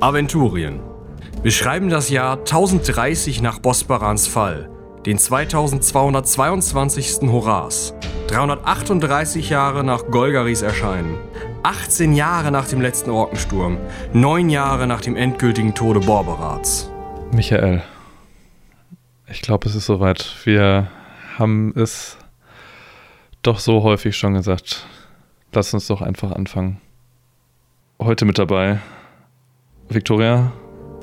Aventurien. Wir schreiben das Jahr 1030 nach Bosbarans Fall, den 2222. Horas, 338 Jahre nach Golgaris Erscheinen, 18 Jahre nach dem letzten Orkensturm, 9 Jahre nach dem endgültigen Tode Borberats. Michael, ich glaube, es ist soweit. Wir haben es doch so häufig schon gesagt. Lass uns doch einfach anfangen. Heute mit dabei Victoria.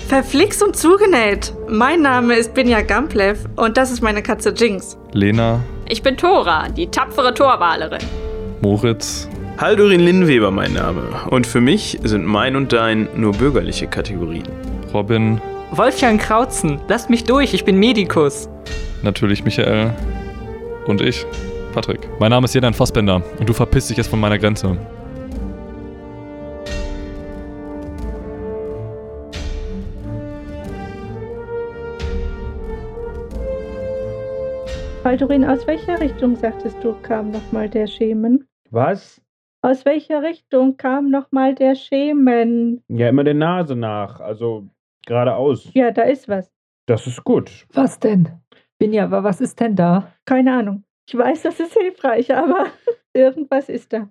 Verflixt und zugenäht. Mein Name ist Binja Gamplev und das ist meine Katze Jinx. Lena. Ich bin Tora, die tapfere Torwalerin. Moritz. Haldurin Linnweber mein Name. Und für mich sind mein und dein nur bürgerliche Kategorien. Robin. Wolfgang Krautzen, lasst mich durch, ich bin Medikus. Natürlich Michael. Und ich, Patrick. Mein Name ist Jedan Fassbender und du verpisst dich jetzt von meiner Grenze. Baldurin, aus welcher Richtung, sagtest du, kam nochmal der Schemen? Was? Aus welcher Richtung kam nochmal der Schemen? Ja, immer der Nase nach, also geradeaus. Ja, da ist was. Das ist gut. Was denn? Binja, aber was ist denn da? Keine Ahnung. Ich weiß, das ist hilfreich, aber irgendwas ist da.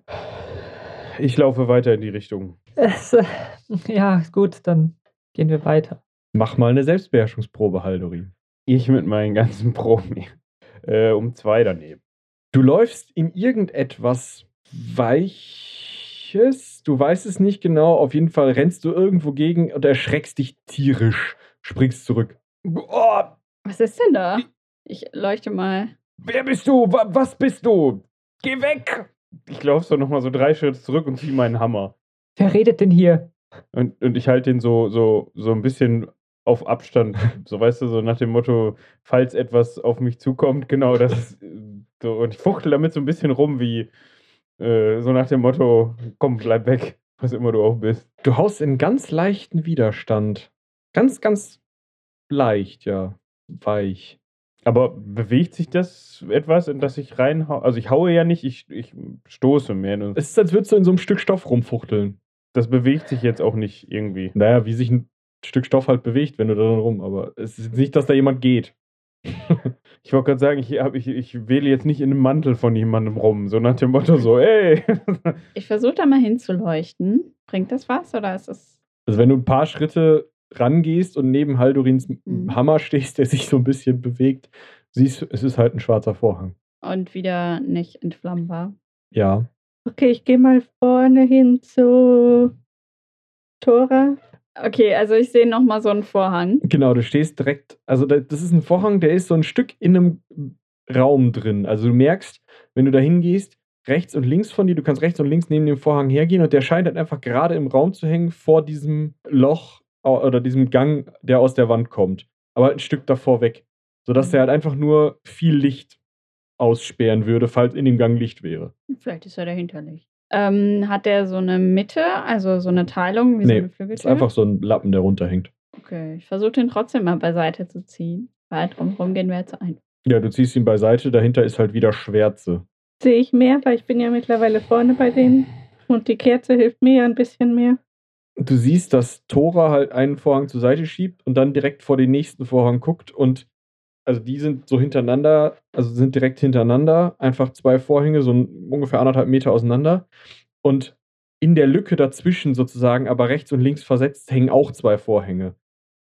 Ich laufe weiter in die Richtung. Es, äh, ja, gut, dann gehen wir weiter. Mach mal eine Selbstbeherrschungsprobe, Haldorin. Ich mit meinen ganzen Proben. Äh, um zwei daneben. Du läufst in irgendetwas Weiches. Du weißt es nicht genau. Auf jeden Fall rennst du irgendwo gegen und erschreckst dich tierisch. Springst zurück. Oh, Was ist denn da? Ich leuchte mal. wer bist du? Wa- Was bist du? Geh weg! Ich laufe so nochmal so drei Schritte zurück und ziehe meinen Hammer. Wer redet denn hier? Und, und ich halte den so, so, so ein bisschen auf Abstand. So weißt du, so nach dem Motto, falls etwas auf mich zukommt, genau, das äh, so. Und ich fuchtel damit so ein bisschen rum, wie äh, so nach dem Motto, komm, bleib weg, was immer du auch bist. Du haust in ganz leichten Widerstand. Ganz, ganz leicht, ja. Weich. Aber bewegt sich das etwas, in das ich reinhaue? Also ich haue ja nicht, ich, ich stoße mehr. Es ist, als würdest du in so einem Stück Stoff rumfuchteln. Das bewegt sich jetzt auch nicht irgendwie. Naja, wie sich ein Stück Stoff halt bewegt, wenn du da drin rum. Aber es ist nicht, dass da jemand geht. ich wollte gerade sagen, ich, hab, ich, ich wähle jetzt nicht in einem Mantel von jemandem rum. So nach dem Motto so, ey. Ich versuche da mal hinzuleuchten. Bringt das was oder ist es. Also wenn du ein paar Schritte rangehst und neben Haldurins Mhm. Hammer stehst, der sich so ein bisschen bewegt, siehst du, es ist halt ein schwarzer Vorhang. Und wieder nicht entflammbar. Ja. Okay, ich gehe mal vorne hin zu Tora. Okay, also ich sehe nochmal so einen Vorhang. Genau, du stehst direkt, also da- das ist ein Vorhang, der ist so ein Stück in einem Raum drin. Also du merkst, wenn du da hingehst, rechts und links von dir, du kannst rechts und links neben dem Vorhang hergehen und der scheint halt einfach gerade im Raum zu hängen vor diesem Loch oder diesem Gang, der aus der Wand kommt. Aber halt ein Stück davor weg. Sodass der halt einfach nur viel Licht aussperren würde, falls in dem Gang Licht wäre. Vielleicht ist er dahinter nicht. Ähm, hat der so eine Mitte, also so eine Teilung wie so Nee, eine ist einfach so ein Lappen, der runterhängt. Okay, ich versuche den trotzdem mal beiseite zu ziehen. Weil drumherum gehen wir jetzt ein. Ja, du ziehst ihn beiseite, dahinter ist halt wieder Schwärze. Sehe ich mehr, weil ich bin ja mittlerweile vorne bei denen. Und die Kerze hilft mir ja ein bisschen mehr. du siehst, dass Tora halt einen Vorhang zur Seite schiebt und dann direkt vor den nächsten Vorhang guckt und also die sind so hintereinander, also sind direkt hintereinander, einfach zwei Vorhänge, so ungefähr anderthalb Meter auseinander und in der Lücke dazwischen sozusagen, aber rechts und links versetzt, hängen auch zwei Vorhänge.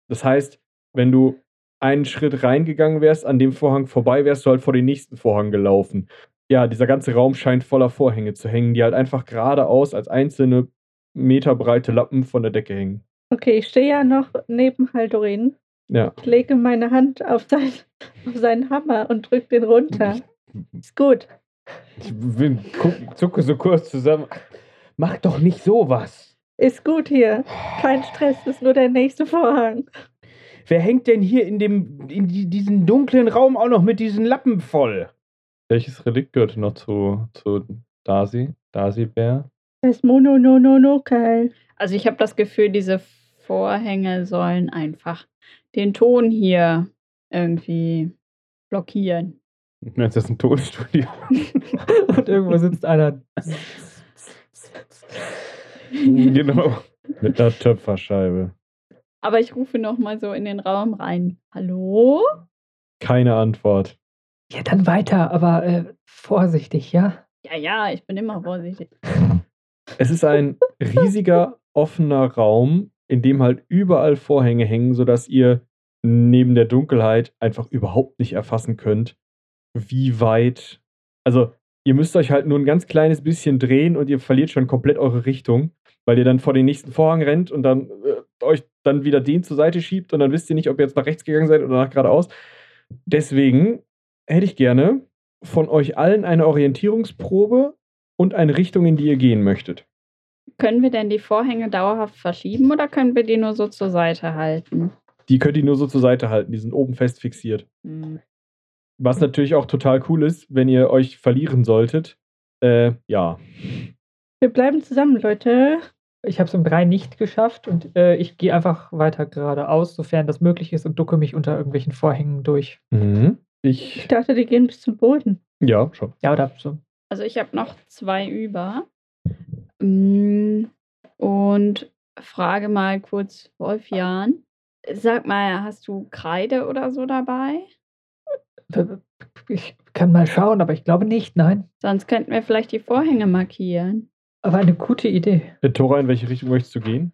Das heißt, wenn du einen Schritt reingegangen wärst, an dem Vorhang vorbei, wärst du halt vor den nächsten Vorhang gelaufen. Ja, dieser ganze Raum scheint voller Vorhänge zu hängen, die halt einfach geradeaus als einzelne meterbreite Lappen von der Decke hängen. Okay, ich stehe ja noch neben Haldorin. Ja. Ich lege meine Hand auf, sein, auf seinen Hammer und drücke den runter. Ist gut. Ich will, guck, zucke so kurz zusammen. Mach doch nicht sowas. Ist gut hier. Kein Stress, ist nur der nächste Vorhang. Wer hängt denn hier in dem in die, diesen dunklen Raum auch noch mit diesen Lappen voll? Welches Relikt gehört noch zu, zu Darcy? Darcy Bär? Das ist Mono, no, no, no, Kai. Also ich habe das Gefühl, diese Vorhänge sollen einfach den Ton hier irgendwie blockieren. Du, das ist ein Tonstudio? Und irgendwo sitzt einer. genau. Mit einer Töpferscheibe. Aber ich rufe noch mal so in den Raum rein. Hallo? Keine Antwort. Ja, dann weiter, aber äh, vorsichtig, ja? Ja, ja, ich bin immer vorsichtig. Es ist ein riesiger, offener Raum, in dem halt überall Vorhänge hängen, sodass ihr neben der Dunkelheit einfach überhaupt nicht erfassen könnt, wie weit. Also, ihr müsst euch halt nur ein ganz kleines bisschen drehen und ihr verliert schon komplett eure Richtung, weil ihr dann vor den nächsten Vorhang rennt und dann äh, euch dann wieder den zur Seite schiebt und dann wisst ihr nicht, ob ihr jetzt nach rechts gegangen seid oder nach geradeaus. Deswegen hätte ich gerne von euch allen eine Orientierungsprobe und eine Richtung, in die ihr gehen möchtet. Können wir denn die Vorhänge dauerhaft verschieben oder können wir die nur so zur Seite halten? Die könnt ihr nur so zur Seite halten, die sind oben fest fixiert. Hm. Was natürlich auch total cool ist, wenn ihr euch verlieren solltet. Äh, ja. Wir bleiben zusammen, Leute. Ich habe es um drei nicht geschafft und äh, ich gehe einfach weiter geradeaus, sofern das möglich ist, und ducke mich unter irgendwelchen Vorhängen durch. Mhm. Ich Ich. dachte, die gehen bis zum Boden. Ja, schon. Ja, oder so. Also ich habe noch zwei über. Mm, Und frage mal kurz Wolfjan. Sag mal, hast du Kreide oder so dabei? Ich kann mal schauen, aber ich glaube nicht, nein. Sonst könnten wir vielleicht die Vorhänge markieren. Aber eine gute Idee. Äh, Tora, in welche Richtung möchtest du gehen?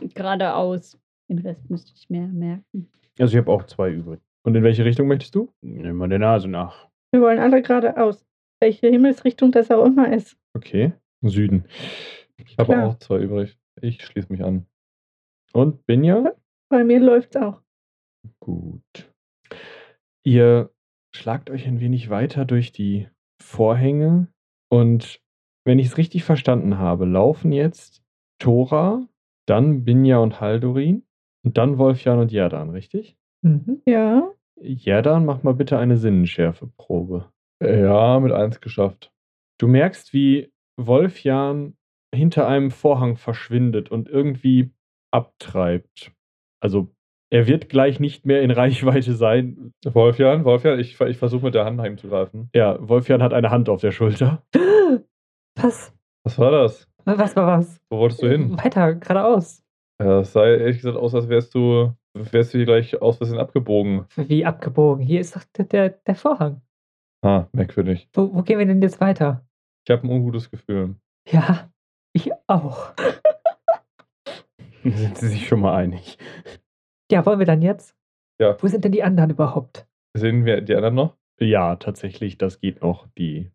Geradeaus. Den Rest müsste ich mir merken. Also ich habe auch zwei übrig. Und in welche Richtung möchtest du? Nimm mal der Nase nach. Wir wollen alle geradeaus. Welche Himmelsrichtung das auch immer ist. Okay. Süden. Ich habe Klar. auch zwei übrig. Ich schließe mich an. Und Binja? Bei mir läuft's auch. Gut. Ihr schlagt euch ein wenig weiter durch die Vorhänge und wenn ich es richtig verstanden habe, laufen jetzt Tora, dann Binja und Haldorin und dann Wolfjan und Jerdan, richtig? Mhm. Ja. Jerdan, mach mal bitte eine Sinnenschärfeprobe. Ja, mit eins geschafft. Du merkst, wie Wolfjan hinter einem Vorhang verschwindet und irgendwie abtreibt. Also er wird gleich nicht mehr in Reichweite sein. Wolfjan, Wolfjan, ich, ich versuche mit der Hand nach ihm zu greifen. Ja, Wolfjan hat eine Hand auf der Schulter. Was? Was war das? Was war was? Wo wolltest du hin? Weiter, geradeaus. Ja, es sah ehrlich gesagt aus, als wärst du, wärst du hier gleich aus Versehen abgebogen. Wie abgebogen. Hier ist doch der, der, der Vorhang. Ah, merkwürdig. Wo, wo gehen wir denn jetzt weiter? Ich habe ein ungutes Gefühl. Ja, ich auch. Sind sie sich schon mal einig? Ja, wollen wir dann jetzt? Ja. Wo sind denn die anderen überhaupt? Sehen wir die anderen noch? Ja, tatsächlich, das geht noch. Die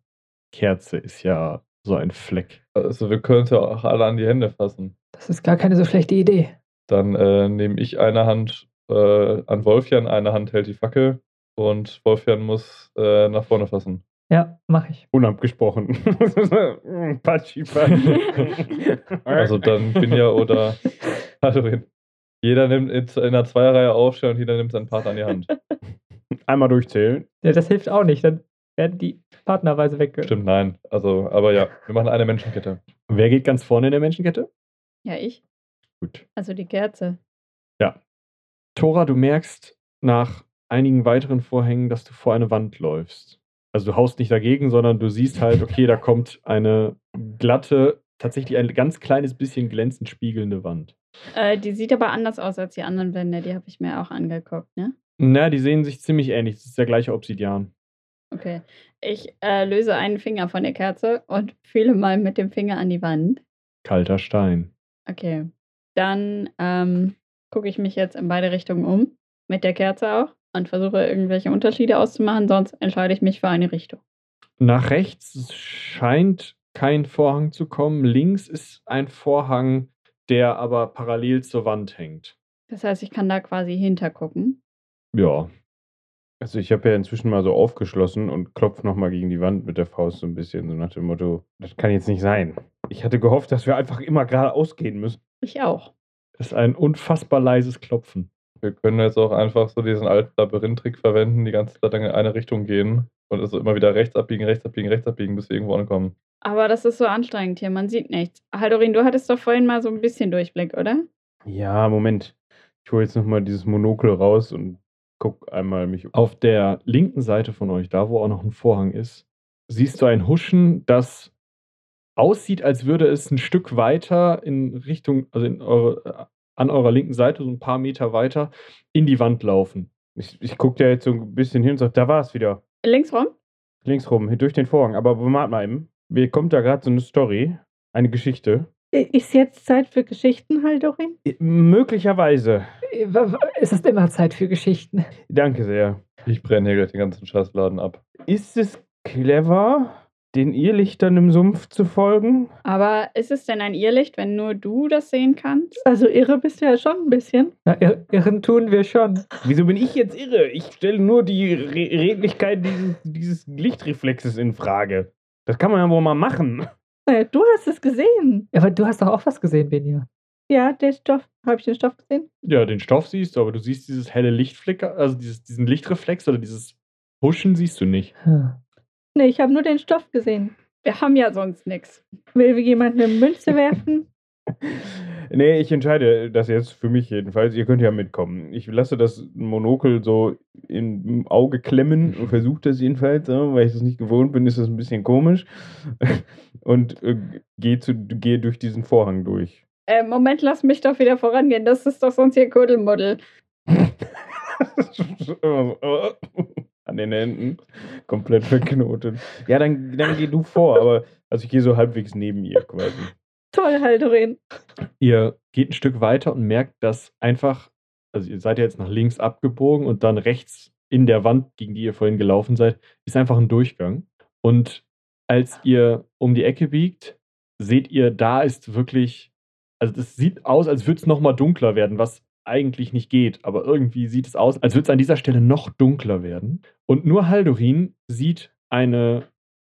Kerze ist ja so ein Fleck. Also wir können uns ja auch alle an die Hände fassen. Das ist gar keine so schlechte Idee. Dann äh, nehme ich eine Hand äh, an Wolfjan, eine Hand hält die Fackel und Wolfjan muss äh, nach vorne fassen. Ja, mach ich. Unabgesprochen. Patschi, Patschi. Also dann Binja oder Haldorin. Jeder nimmt in, in einer Zweierreihe aufstellen und jeder nimmt seinen Partner an die Hand. Einmal durchzählen. Ja, das hilft auch nicht. Dann werden die partnerweise weg. Stimmt, nein. Also, aber ja, wir machen eine Menschenkette. Wer geht ganz vorne in der Menschenkette? Ja, ich. Gut. Also die Kerze. Ja. Tora, du merkst nach einigen weiteren Vorhängen, dass du vor eine Wand läufst. Also du haust nicht dagegen, sondern du siehst halt, okay, da kommt eine glatte, tatsächlich ein ganz kleines bisschen glänzend spiegelnde Wand. Äh, die sieht aber anders aus als die anderen Wände. Die habe ich mir auch angeguckt, ne? Na, die sehen sich ziemlich ähnlich. Das ist der gleiche Obsidian. Okay. Ich äh, löse einen Finger von der Kerze und fühle mal mit dem Finger an die Wand. Kalter Stein. Okay. Dann ähm, gucke ich mich jetzt in beide Richtungen um. Mit der Kerze auch. Und versuche irgendwelche Unterschiede auszumachen. Sonst entscheide ich mich für eine Richtung. Nach rechts scheint kein Vorhang zu kommen. Links ist ein Vorhang, der aber parallel zur Wand hängt. Das heißt, ich kann da quasi hintergucken. Ja. Also ich habe ja inzwischen mal so aufgeschlossen und klopfe nochmal gegen die Wand mit der Faust so ein bisschen, so nach dem Motto, das kann jetzt nicht sein. Ich hatte gehofft, dass wir einfach immer geradeaus gehen müssen. Ich auch. Das ist ein unfassbar leises Klopfen. Wir können jetzt auch einfach so diesen alten Labyrinth-Trick verwenden, die ganze Zeit in eine Richtung gehen und also immer wieder rechts abbiegen, rechts abbiegen, rechts abbiegen, bis wir irgendwo ankommen. Aber das ist so anstrengend hier. Man sieht nichts. Haldorin, du hattest doch vorhin mal so ein bisschen Durchblick, oder? Ja, Moment. Ich hole jetzt nochmal dieses Monokel raus und guck einmal mich um. Auf der linken Seite von euch, da wo auch noch ein Vorhang ist, siehst du ein Huschen, das aussieht, als würde es ein Stück weiter in Richtung, also in eure äh, an eurer linken Seite, so ein paar Meter weiter, in die Wand laufen. Ich, ich gucke da jetzt so ein bisschen hin und sage, da war es wieder. Links rum? Links rum, durch den Vorhang. Aber warte mal eben. Mir kommt da gerade so eine Story, eine Geschichte. Ist jetzt Zeit für Geschichten, Haldorin? Möglicherweise. Es ist immer Zeit für Geschichten. Danke sehr. Ich brenne hier gleich den ganzen Scheißladen ab. Ist es clever, den Irrlichtern im Sumpf zu folgen? Aber ist es denn ein Irrlicht, wenn nur du das sehen kannst? Also irre bist du ja schon ein bisschen. Na, ir irren tun wir schon. Wieso bin ich jetzt irre? Ich stelle nur die Re Redlichkeit dieses, dieses Lichtreflexes in Frage. Das kann man ja wohl mal machen. Naja, du hast es gesehen. Aber du hast doch auch was gesehen, Benja. Ja, der Stoff. Habe ich den Stoff gesehen? Ja, den Stoff siehst du, aber du siehst dieses helle Lichtflicker, also dieses, diesen Lichtreflex oder dieses Huschen siehst du nicht. Hm. Nee, ich habe nur den Stoff gesehen. Wir haben ja sonst nichts. Will jemand eine Münze werfen? Nee, ich entscheide das jetzt für mich jedenfalls. Ihr könnt ja mitkommen. Ich lasse das Monokel so im Auge klemmen und versuche das jedenfalls, ja, weil ich das nicht gewohnt bin, ist das ein bisschen komisch. Und äh, gehe gehe durch diesen Vorhang durch. Äh, Moment, lass mich doch wieder vorangehen. Das ist doch sonst hier Kuddelmuddel. An den Händen. Komplett verknotet. Ja, dann, dann geh du vor, aber also ich gehe so halbwegs neben ihr quasi. Toll, Haldorin. Ihr geht ein Stück weiter und merkt, dass einfach, also ihr seid ja jetzt nach links abgebogen und dann rechts in der Wand, gegen die ihr vorhin gelaufen seid, ist einfach ein Durchgang. Und als ihr um die Ecke biegt, seht ihr, da ist wirklich, also das sieht aus, als würde es nochmal dunkler werden, was eigentlich nicht geht, aber irgendwie sieht es aus, als würde es an dieser Stelle noch dunkler werden. Und nur Haldorin sieht eine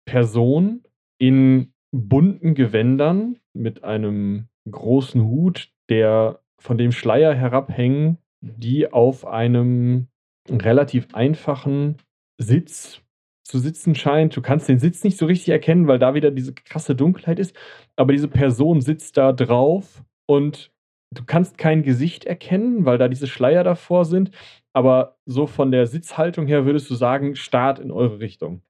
Person in bunten Gewändern mit einem großen Hut, der von dem Schleier herabhängen, die auf einem relativ einfachen Sitz zu sitzen scheint. Du kannst den Sitz nicht so richtig erkennen, weil da wieder diese krasse Dunkelheit ist. Aber diese Person sitzt da drauf und du kannst kein Gesicht erkennen, weil da diese Schleier davor sind. Aber so von der Sitzhaltung her würdest du sagen, Start in eure Richtung.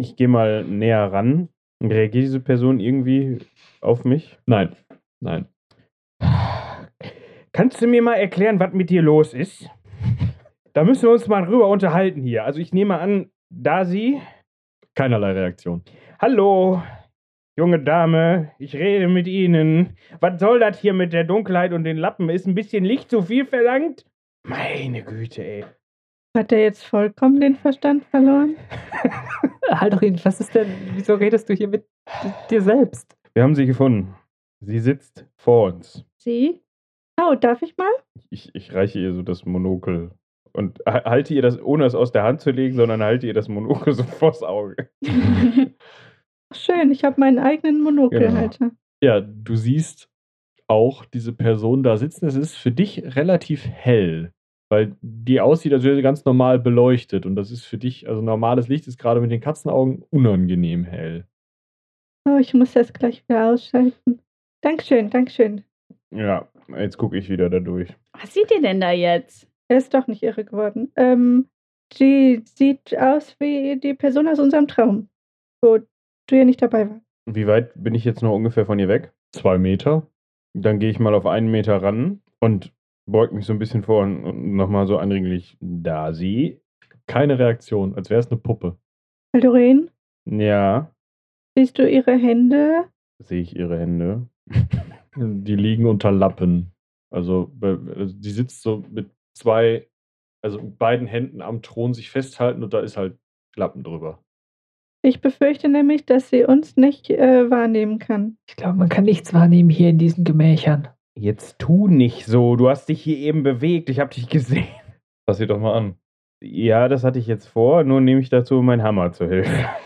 Ich gehe mal näher ran. Reagiert diese Person irgendwie auf mich? Nein, nein. Kannst du mir mal erklären, was mit dir los ist? Da müssen wir uns mal drüber unterhalten hier. Also ich nehme an, da sie. Keinerlei Reaktion. Hallo, junge Dame, ich rede mit Ihnen. Was soll das hier mit der Dunkelheit und den Lappen? Ist ein bisschen Licht zu viel verlangt? Meine Güte, ey. Hat er jetzt vollkommen den Verstand verloren? Haldorin, was ist denn? Wieso redest du hier mit dir selbst? Wir haben sie gefunden. Sie sitzt vor uns. Sie? Oh, darf ich mal? Ich, ich reiche ihr so das Monokel und ha- halte ihr das, ohne es aus der Hand zu legen, sondern halte ihr das Monokel so vors Auge. Schön, ich habe meinen eigenen Monokelhalter. Ja, du siehst auch diese Person da sitzen. Es ist für dich relativ hell, weil die aussieht, als wäre sie ganz normal beleuchtet. Und das ist für dich, also normales Licht ist gerade mit den Katzenaugen unangenehm hell. Oh, ich muss das gleich wieder ausschalten. Dankeschön, Dankeschön. Ja, jetzt gucke ich wieder da durch. Was sieht ihr denn da jetzt? Er ist doch nicht irre geworden. Ähm, die sieht aus wie die Person aus unserem Traum, wo du ja nicht dabei warst. Wie weit bin ich jetzt noch ungefähr von ihr weg? Zwei Meter. Dann gehe ich mal auf einen Meter ran und beug mich so ein bisschen vor und nochmal so anreglich. Da sie. Keine Reaktion, als wäre es eine Puppe. Haldorin, Ja, siehst du ihre Hände? sehe ich ihre Hände. Die liegen unter Lappen. Also, also die sitzt so mit zwei, also mit beiden Händen am Thron sich festhalten und da ist halt Lappen drüber. Ich befürchte nämlich, dass sie uns nicht äh, wahrnehmen kann. Ich glaube, man kann nichts wahrnehmen hier in diesen Gemächern. Jetzt tu nicht so. Du hast dich hier eben bewegt. Ich habe dich gesehen. Fass sie doch mal an. Ja, das hatte ich jetzt vor. Nur nehme ich dazu meinen Hammer zur Hilfe.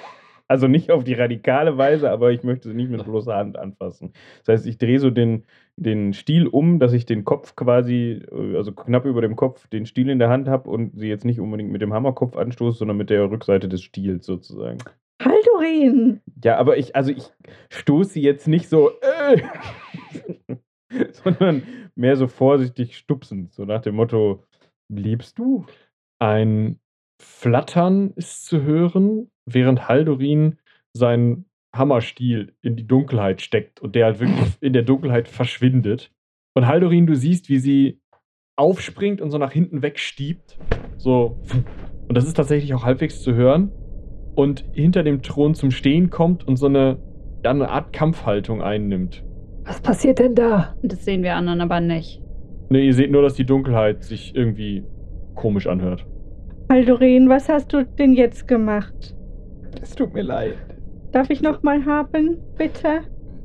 Also nicht auf die radikale Weise, aber ich möchte sie nicht mit bloßer Hand anfassen. Das heißt, ich drehe so den, den Stiel um, dass ich den Kopf quasi, äh, also knapp über dem Kopf, den Stiel in der Hand habe und sie jetzt nicht unbedingt mit dem Hammerkopf anstoße, sondern mit der Rückseite des Stiels sozusagen. Haldorin! Ja, aber ich, also ich stoße sie jetzt nicht so, äh, sondern mehr so vorsichtig stupsend, so nach dem Motto, liebst du? Ein Flattern ist zu hören, während Haldorin sein Hammerstiel in die Dunkelheit steckt und der halt wirklich in der Dunkelheit verschwindet. Und Haldorin, du siehst, wie sie aufspringt und so nach hinten wegstiebt. So. Und das ist tatsächlich auch halbwegs zu hören. Und hinter dem Thron zum Stehen kommt und so eine, ja, eine Art Kampfhaltung einnimmt. Was passiert denn da? Das sehen wir anderen aber nicht. Ne, ihr seht nur, dass die Dunkelheit sich irgendwie komisch anhört. Haldorin, was hast du denn jetzt gemacht? Es tut mir leid. Darf ich noch mal haben, bitte?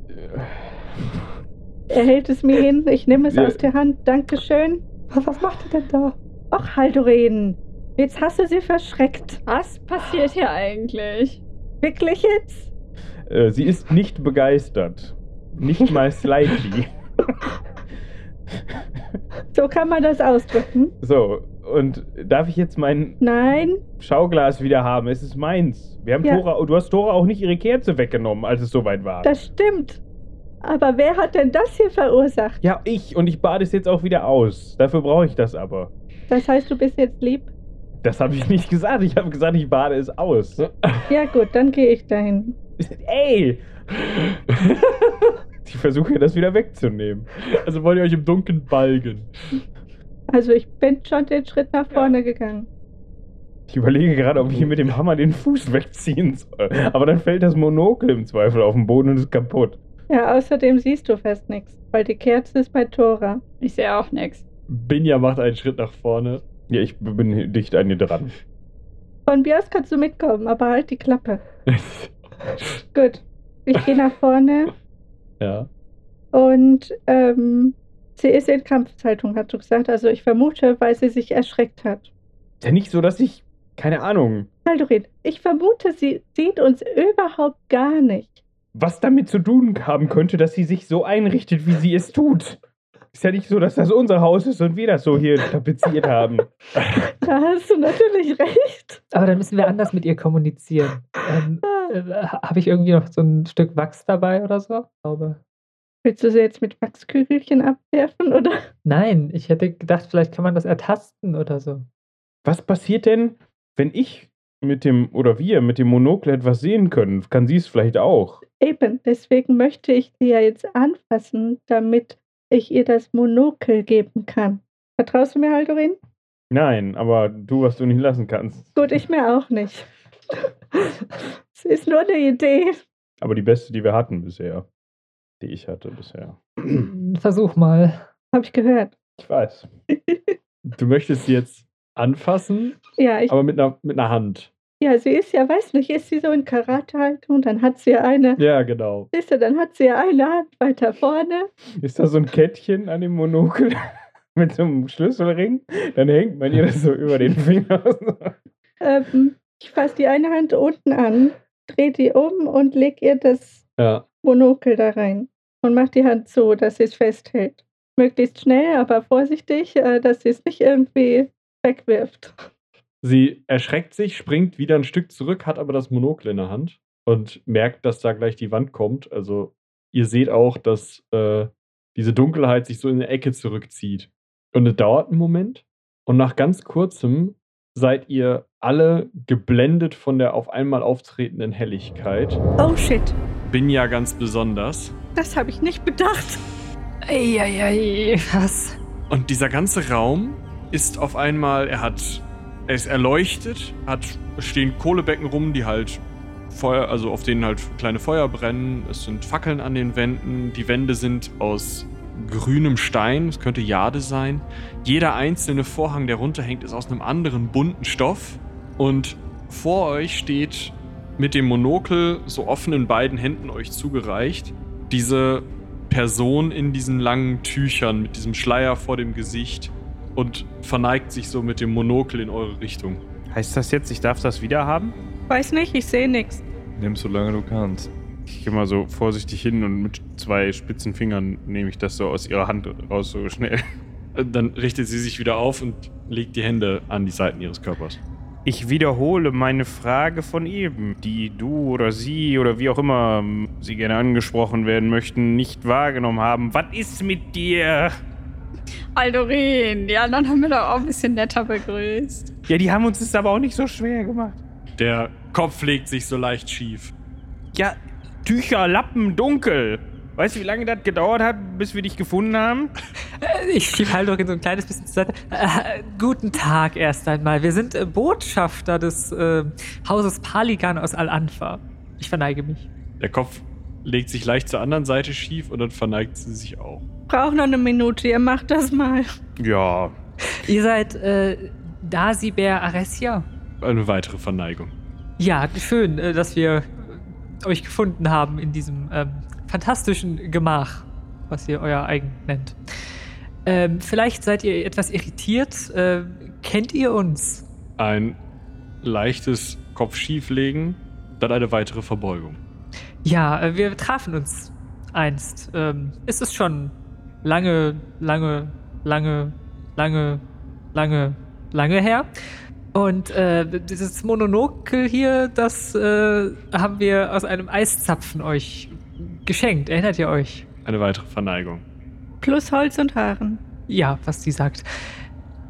Er hält es mir hin, ich nehme es Ja. aus der Hand. Dankeschön. Was, was macht ihr denn da? Ach, Haldorin, jetzt hast du sie verschreckt. Was passiert hier eigentlich? Wirklich jetzt? Äh, sie ist nicht begeistert. Nicht mal slightly. So kann man das ausdrücken. So, und darf ich jetzt mein Nein, Schauglas wieder haben? Es ist meins. Wir haben Ja. Tora, du hast Tora auch nicht ihre Kerze weggenommen, als es soweit war. das stimmt. Aber wer hat denn das hier verursacht? ja, ich. Und ich bade es jetzt auch wieder aus. Dafür brauche ich das aber. Das heißt, du bist jetzt lieb? Das habe ich nicht gesagt. Ich habe gesagt, ich bade es aus. Ja gut, dann gehe ich dahin. Ey! ich versuche das wieder wegzunehmen. Also wollt ihr euch im Dunkeln balgen? Also ich bin schon den Schritt nach vorne gegangen. Ich überlege gerade, ob ich hier mit dem Hammer den Fuß wegziehen soll. Aber dann fällt das Monokel im Zweifel auf den Boden und ist kaputt. Ja, außerdem siehst du fast nichts, weil die Kerze ist bei Tora. Ich sehe auch nichts. Binja macht einen Schritt nach vorne. Ja, ich bin dicht an dir dran. Von mir aus kannst du mitkommen, aber halt die Klappe. Gut. Ich gehe nach vorne ja. und ähm, sie ist in Kampfhaltung, hat du gesagt. Also ich vermute, weil sie sich erschreckt hat. Ist ja nicht so, dass ich. Keine Ahnung. Haldorin, ich vermute, sie sieht uns überhaupt gar nicht. Was damit zu tun haben könnte, dass sie sich so einrichtet, wie sie es tut. Ist ja nicht so, dass das unser Haus ist und wir das so hier tapeziert haben. Da hast du natürlich recht. Aber dann müssen wir anders mit ihr kommunizieren. Ähm, äh, Habe ich irgendwie noch so ein Stück Wachs dabei oder so? Ich glaube. Willst du sie jetzt mit Wachskügelchen abwerfen, oder? Nein, ich hätte gedacht, vielleicht kann man das ertasten oder so. Was passiert denn, wenn ich mit dem, oder wir mit dem Monokel etwas sehen können? Kann sie es vielleicht auch? Eben, deswegen möchte ich sie ja jetzt anfassen, damit ich ihr das Monokel geben kann. Vertraust du mir, Haldorin? Nein, aber du, was du nicht lassen kannst. Gut, ich mir auch nicht. Es ist nur eine Idee. Aber die beste, die wir hatten bisher. Die ich hatte bisher. Versuch mal. Habe ich gehört. Ich weiß. Du möchtest sie jetzt anfassen, Ja, ich, aber mit einer, mit einer Hand. Ja, sie ist ja, weiß nicht, ist sie so in Karatehaltung, dann hat sie ja eine, Ja, genau. siehst du, dann hat sie ja eine Hand weiter vorne. Ist da so ein Kettchen an dem Monokel mit so einem Schlüsselring? Dann hängt man ihr das so über den Finger. Ähm, ich fasse die eine Hand unten an, drehe die um und leg ihr das Ja. Monokel da rein und mach die Hand so, dass sie es festhält. Möglichst schnell, aber vorsichtig, äh, dass sie es nicht irgendwie wegwirft. Sie erschreckt sich, springt wieder ein Stück zurück, hat aber das Monokel in der Hand und merkt, dass da gleich die Wand kommt. Also ihr seht auch, dass äh, diese Dunkelheit sich so in eine Ecke zurückzieht. Und es dauert einen Moment. Und nach ganz kurzem seid ihr alle geblendet von der auf einmal auftretenden Helligkeit. Oh shit, Bin ja ganz besonders. das habe ich nicht bedacht. Eieiei, was? Und dieser ganze Raum ist auf einmal, er hat, er ist erleuchtet, hat stehen Kohlebecken rum, die halt Feuer, also auf denen halt kleine Feuer brennen. Es sind Fackeln an den Wänden. Die Wände sind aus grünem Stein, es könnte Jade sein. Jeder einzelne Vorhang, der runterhängt, ist aus einem anderen bunten Stoff. Und vor euch steht mit dem Monokel so offen in beiden Händen euch zugereicht diese Person in diesen langen Tüchern mit diesem Schleier vor dem Gesicht und verneigt sich so mit dem Monokel in eure Richtung. Heißt das jetzt, ich darf das wieder haben? Weiß nicht, ich sehe nichts. Nimm so lange du kannst. Ich gehe mal so vorsichtig hin und mit zwei spitzen Fingern nehme ich das so aus ihrer Hand raus, so schnell. Äh, Dann richtet sie sich wieder auf und legt die Hände an die Seiten ihres Körpers. Ich wiederhole meine Frage von eben, die du oder sie oder wie auch immer ähm, sie gerne angesprochen werden möchten, nicht wahrgenommen haben. Was ist mit dir? Aldorin, die anderen haben mir doch auch ein bisschen netter begrüßt. Ja, die haben uns es aber auch nicht so schwer gemacht. Der Kopf legt sich so leicht schief. Ja, Tücher, Lappen, dunkel. Weißt du, wie lange das gedauert hat, bis wir dich gefunden haben? Ich schiebe Haldorin so ein kleines bisschen zur Seite. Äh, guten Tag erst einmal. Wir sind äh, Botschafter des äh, Hauses Paligan aus Al-Anfa. Ich verneige mich. Der Kopf legt sich leicht zur anderen Seite schief und dann verneigt sie sich auch. Brauch noch eine Minute, ihr macht das mal. Ja. Ihr seid äh, Dasiber Aresia? Eine weitere Verneigung. Ja, schön, äh, dass wir euch gefunden haben in diesem ähm, fantastischen Gemach, was ihr euer eigen nennt. Ähm, vielleicht seid ihr etwas irritiert. Äh, kennt ihr uns? Ein leichtes Kopfschieflegen, dann eine weitere Verbeugung. Ja, äh, wir trafen uns einst. Ähm, es ist schon lange, lange, lange, lange, lange, lange her. Und äh, dieses Mononokel hier, das äh, haben wir aus einem Eiszapfen euch geschenkt. Erinnert ihr euch? Eine weitere Verneigung. Plus Holz und Haaren. Ja, was sie sagt.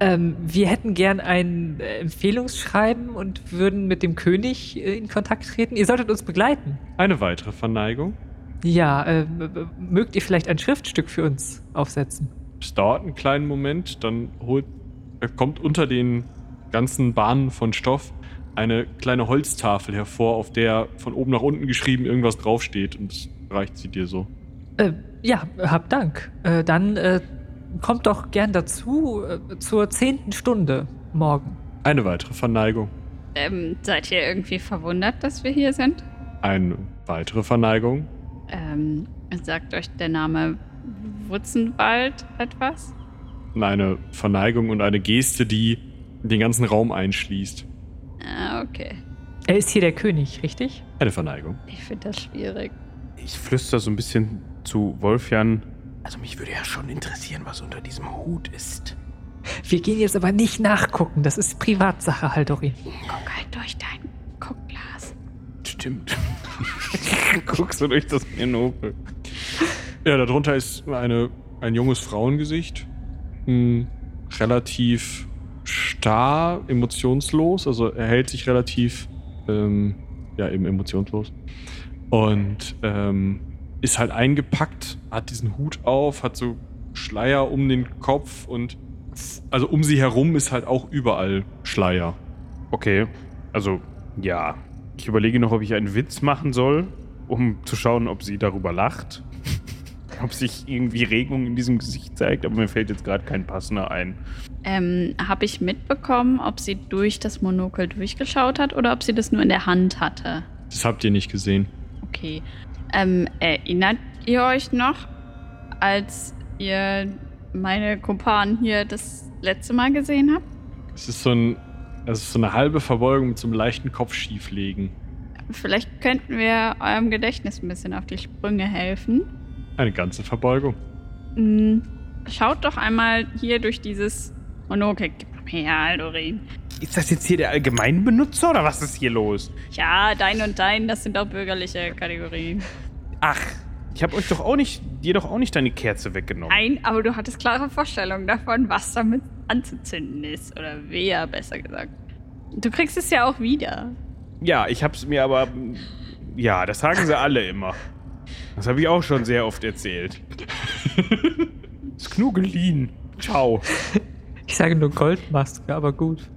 Ähm, wir hätten gern ein Empfehlungsschreiben und würden mit dem König äh, in Kontakt treten. Ihr solltet uns begleiten. Eine weitere Verneigung. Ja, äh, mögt ihr vielleicht ein Schriftstück für uns aufsetzen? Es dauert einen kleinen Moment, dann holt, äh, kommt unter den ganzen Bahnen von Stoff eine kleine Holztafel hervor, auf der von oben nach unten geschrieben irgendwas draufsteht und das reicht sie dir so. Äh, ja, hab Dank. Äh, dann äh, kommt doch gern dazu äh, zur zehnten Stunde morgen. Eine weitere Verneigung. Ähm, seid ihr irgendwie verwundert, dass wir hier sind? Eine weitere Verneigung. Ähm, sagt euch der Name Wutzenwald etwas? Eine Verneigung und eine Geste, die den ganzen Raum einschließt. Ah, okay. Er ist hier der König, richtig? Eine Verneigung. Ich finde das schwierig. Ich flüster so ein bisschen zu Wolfjan. Also mich würde ja schon interessieren, was unter diesem Hut ist. Wir gehen jetzt aber nicht nachgucken. Das ist Privatsache, Haldorin. Guck halt durch dein Guckglas. Stimmt. Guckst du durch das Monokel. Ja, darunter ist eine, ein junges Frauengesicht. Hm, relativ starr, emotionslos. Also er hält sich relativ, ähm, ja, eben emotionslos. Und ähm, ist halt eingepackt, hat diesen Hut auf, hat so Schleier um den Kopf und also um sie herum ist halt auch überall Schleier. Okay, also ja. Ich überlege noch, ob ich einen Witz machen soll, um zu schauen, ob sie darüber lacht. ob sich irgendwie Regung in diesem Gesicht zeigt, aber mir fällt jetzt gerade kein passender ein. Ähm, habe ich mitbekommen, ob sie durch das Monokel durchgeschaut hat oder ob sie das nur in der Hand hatte? Das habt ihr nicht gesehen. Okay. Ähm, erinnert ihr euch noch, als ihr meine Kumpanen hier das letzte Mal gesehen habt? Es ist so ein, es ist so eine halbe Verbeugung mit so einem leichten Kopfschieflegen. Vielleicht könnten wir eurem Gedächtnis ein bisschen auf die Sprünge helfen. Eine ganze Verbeugung. Hm, schaut doch einmal hier durch dieses Monokel. Gib mal her, Aldorin. Ist das jetzt hier der Allgemeinbenutzer oder was ist hier los? Ja, dein und dein, das sind auch bürgerliche Kategorien. Ach, ich habe euch doch auch nicht, dir doch auch nicht deine Kerze weggenommen. Nein, aber du hattest klare Vorstellungen davon, was damit anzuzünden ist. Oder wer, besser gesagt. Du kriegst es ja auch wieder. Ja, ich hab's mir aber. Ja, das sagen sie alle immer. Das habe ich auch schon sehr oft erzählt. Das Knugelin. Ciao. Ich sage nur Goldmaske, aber gut.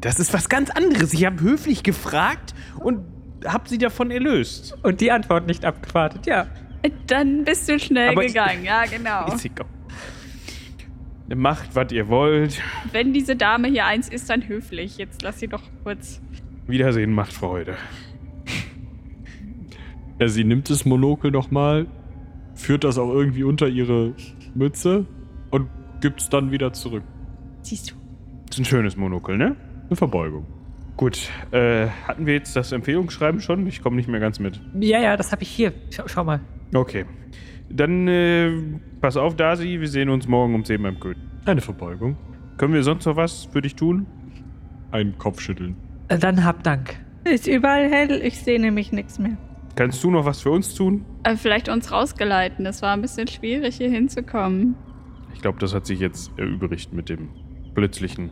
Das ist was ganz anderes. Ich habe höflich gefragt und hab sie davon erlöst. Und die Antwort nicht abgewartet, ja. Dann bist du schnell Aber ich- gegangen, ja, genau. Macht, was ihr wollt. Wenn diese Dame hier eins ist, dann höflich. Jetzt lass sie doch kurz. Wiedersehen macht Freude. Ja, sie nimmt das Monokel nochmal, führt das auch irgendwie unter ihre Mütze und gibt es dann wieder zurück. Siehst du. Ist ein schönes Monokel, ne? Eine Verbeugung. Gut, äh, hatten wir jetzt das Empfehlungsschreiben schon? Ich komme nicht mehr ganz mit. Ja, ja, das habe ich hier. Schau, schau mal. Okay. Dann, äh, pass auf, Dasi, wir sehen uns morgen um 10 beim König. Eine Verbeugung. Können wir sonst noch was für dich tun? Ein Kopfschütteln. Äh, Dann hab Dank. Ist überall hell, ich sehe nämlich nichts mehr. Kannst du noch was für uns tun? Äh, vielleicht uns rausgeleiten. Das war ein bisschen schwierig, hier hinzukommen. Ich glaube, das hat sich jetzt erübrigt mit dem plötzlichen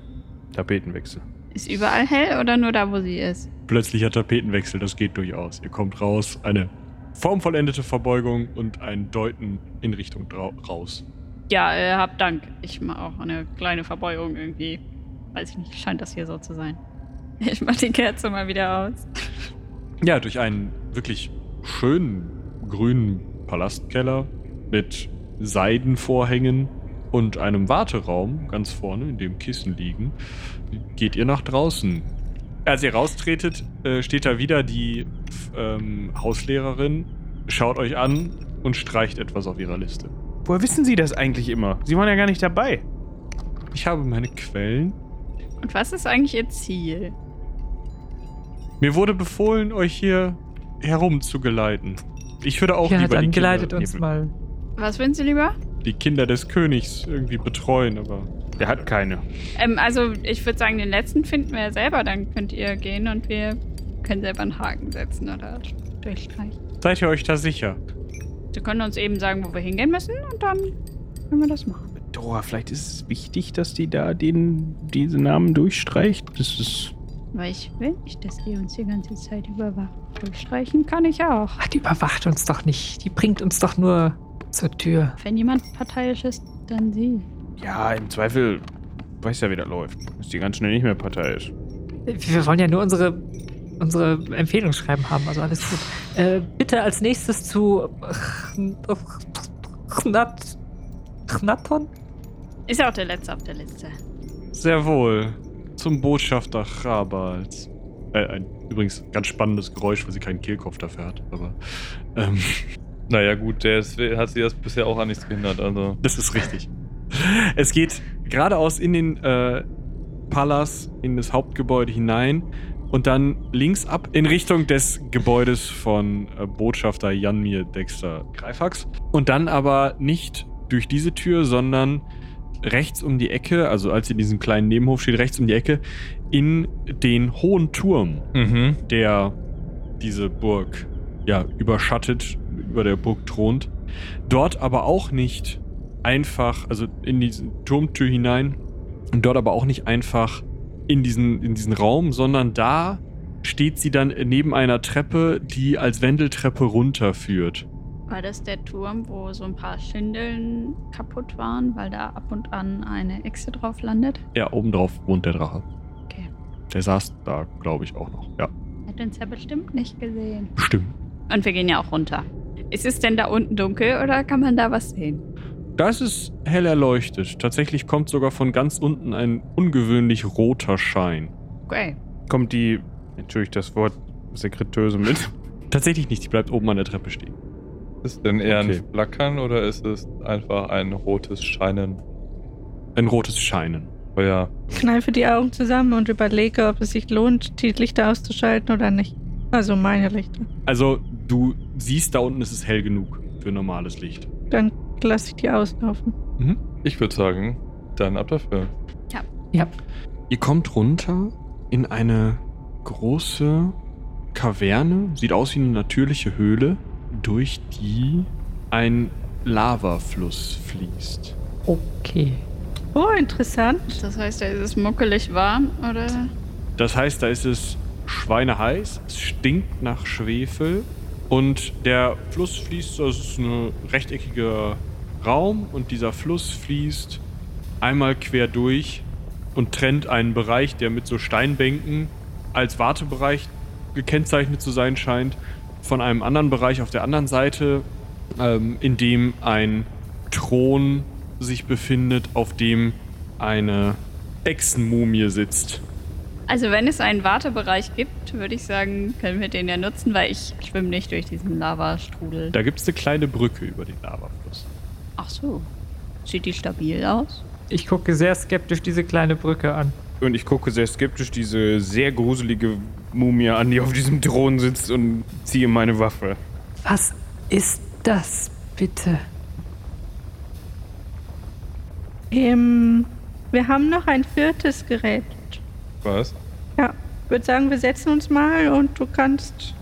Tapetenwechsel. Ist überall hell oder nur da, wo sie ist? Plötzlicher Tapetenwechsel, das geht durchaus. Ihr kommt raus, eine formvollendete Verbeugung und ein Deuten in Richtung raus. Ja, äh, hab Dank. Ich mache auch eine kleine Verbeugung irgendwie. Weiß ich nicht, scheint das hier so zu sein. Ich mach die Kerze mal wieder aus. Ja, durch einen wirklich schönen grünen Palastkeller mit Seidenvorhängen und einem Warteraum ganz vorne, in dem Kissen liegen, geht ihr nach draußen. Als ihr raustretet, äh, steht da wieder die ähm, Hauslehrerin, schaut euch an und streicht etwas auf ihrer Liste. Woher wissen Sie das eigentlich immer? Sie waren ja gar nicht dabei. Ich habe meine Quellen. Und was ist eigentlich Ihr Ziel? Mir wurde befohlen, euch hier herumzugeleiten. Ich würde auch ja, lieber dann die geleitet Kinder, uns mal. Was würden Sie lieber? Die Kinder des Königs irgendwie betreuen, aber der hat keine. Ähm, also ich würde sagen, den letzten finden wir ja selber. Dann könnt ihr gehen und wir können selber einen Haken setzen oder durchstreichen. Seid ihr euch da sicher? Sie können uns eben sagen, wo wir hingehen müssen und dann können wir das machen. Dora, vielleicht ist es wichtig, dass die da den, diese Namen durchstreicht. Das ist. Weil ich will nicht, dass die uns die ganze Zeit überwacht. Durchstreichen kann ich auch. Ach, die überwacht uns doch nicht. Die bringt uns doch nur zur Tür. Wenn jemand parteiisch ist, dann sie. Ja, im Zweifel weiß ja, wie das läuft. Ist die ganz schnell nicht mehr parteiisch. Wir wollen ja nur unsere, unsere Empfehlungsschreiben haben, also alles gut. Äh, bitte als nächstes zu Chnat, Chnaton? Ist ja auch der letzte auf der Liste. Sehr wohl. Zum Botschafter Chabals. Äh, ein übrigens ganz spannendes Geräusch, weil sie keinen Kehlkopf dafür hat, aber. Ähm, naja, gut, der ist, hat sie das bisher auch an nichts gehindert, also. Das ist richtig. Es geht geradeaus in den äh, Palas, in das Hauptgebäude hinein und dann links ab in Richtung des Gebäudes von äh, Botschafter Janmir Dexter Greifax. Und dann aber nicht durch diese Tür, sondern rechts um die Ecke, also als ihr in diesem kleinen Nebenhof steht, rechts um die Ecke, in den hohen Turm, mhm. der diese Burg ja überschattet, über der Burg thront. Dort aber auch nicht einfach, also in diese Turmtür hinein und dort aber auch nicht einfach in diesen, in diesen Raum, sondern da steht sie dann neben einer Treppe, die als Wendeltreppe runterführt. War das der Turm, wo so ein paar Schindeln kaputt waren, weil da ab und an eine Echse drauf landet? Ja, obendrauf wohnt der Drache. Okay. Der saß da, glaube ich, auch noch. Ja. Hat uns ja bestimmt nicht gesehen. Stimmt. Und wir gehen ja auch runter. Ist es denn da unten dunkel oder kann man da was sehen? Da ist es hell erleuchtet. Tatsächlich kommt sogar von ganz unten ein ungewöhnlich roter Schein. Okay. Kommt die, natürlich das Wort Sekretöse mit? Tatsächlich nicht, die bleibt oben an der Treppe stehen. Ist es denn eher okay. ein Flackern oder ist es einfach ein rotes Scheinen? Ein rotes Scheinen. Oh ja. Kneife die Augen zusammen und überlege, ob es sich lohnt, die Lichter auszuschalten oder nicht. Also meine Lichter. Also du siehst, da unten ist es hell genug für normales Licht. Dann lasse ich die auslaufen. Mhm. Ich würde sagen, dann ab dafür. Ja. ja. Ihr kommt runter in eine große Kaverne, sieht aus wie eine natürliche Höhle, durch die ein Lavafluss fließt. Okay. Oh, interessant. Das heißt, da ist es muckelig warm, oder? Das heißt, da ist es schweineheiß, es stinkt nach Schwefel und der Fluss fließt, das ist ein rechteckiger Raum und dieser Fluss fließt einmal quer durch und trennt einen Bereich, der mit so Steinbänken als Wartebereich gekennzeichnet zu sein scheint, von einem anderen Bereich auf der anderen Seite, ähm, in dem ein Thron sich befindet, auf dem eine Echsenmumie sitzt. Also wenn es einen Wartebereich gibt, würde ich sagen, können wir den ja nutzen, weil ich schwimme nicht durch diesen Lavastrudel. Da gibt es eine kleine Brücke über den Lavafluss. Ach so. Sieht die stabil aus? Ich gucke sehr skeptisch diese kleine Brücke an. Und ich gucke sehr skeptisch diese sehr gruselige Mumie an, die auf diesem Thron sitzt und ziehe meine Waffe. Was ist das, bitte? Ähm, wir haben noch ein viertes Gerät. Was? Ja, ich würde sagen, wir setzen uns mal und du kannst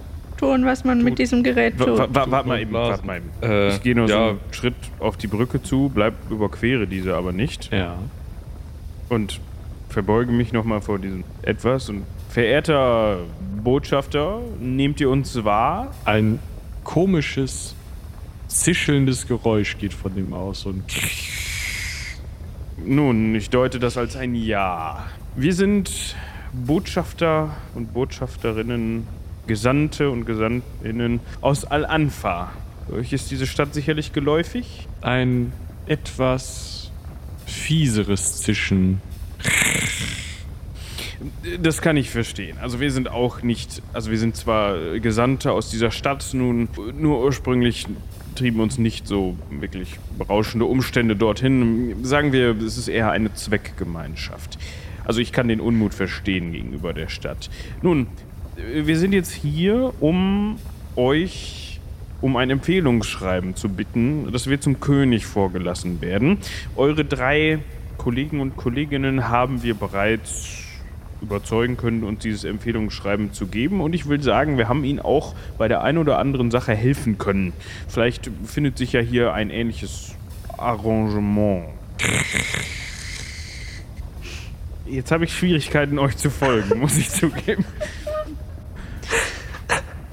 tun, was man du, mit diesem Gerät tut. Warte mal eben, warte mal eben. Äh, ich gehe nur ja. so einen Schritt auf die Brücke zu, bleib überquere diese aber nicht. Ja. Und verbeuge mich nochmal vor diesem etwas und verehrter Botschafter, nehmt ihr uns wahr? Ein komisches, zischelndes Geräusch geht von dem aus. Und Nun, ich deute das als ein Ja. Wir sind Botschafter und Botschafterinnen, Gesandte und Gesandtinnen aus Al-Anfa. Euch ist diese Stadt sicherlich geläufig? ein etwas fieseres Zischen. Das kann ich verstehen. Also wir sind auch nicht, also wir sind zwar Gesandte aus dieser Stadt, nun nur ursprünglich trieben uns nicht so wirklich berauschende Umstände dorthin. Sagen wir, es ist eher eine Zweckgemeinschaft. Also ich kann den Unmut verstehen gegenüber der Stadt. Nun, wir sind jetzt hier, um euch um ein Empfehlungsschreiben zu bitten, das wir zum König vorgelassen werden. Eure drei Kollegen und Kolleginnen haben wir bereits überzeugen können, uns dieses Empfehlungsschreiben zu geben. Und ich will sagen, wir haben ihnen auch bei der einen oder anderen Sache helfen können. Vielleicht findet sich ja hier ein ähnliches Arrangement. Jetzt habe ich Schwierigkeiten, euch zu folgen, muss ich zugeben.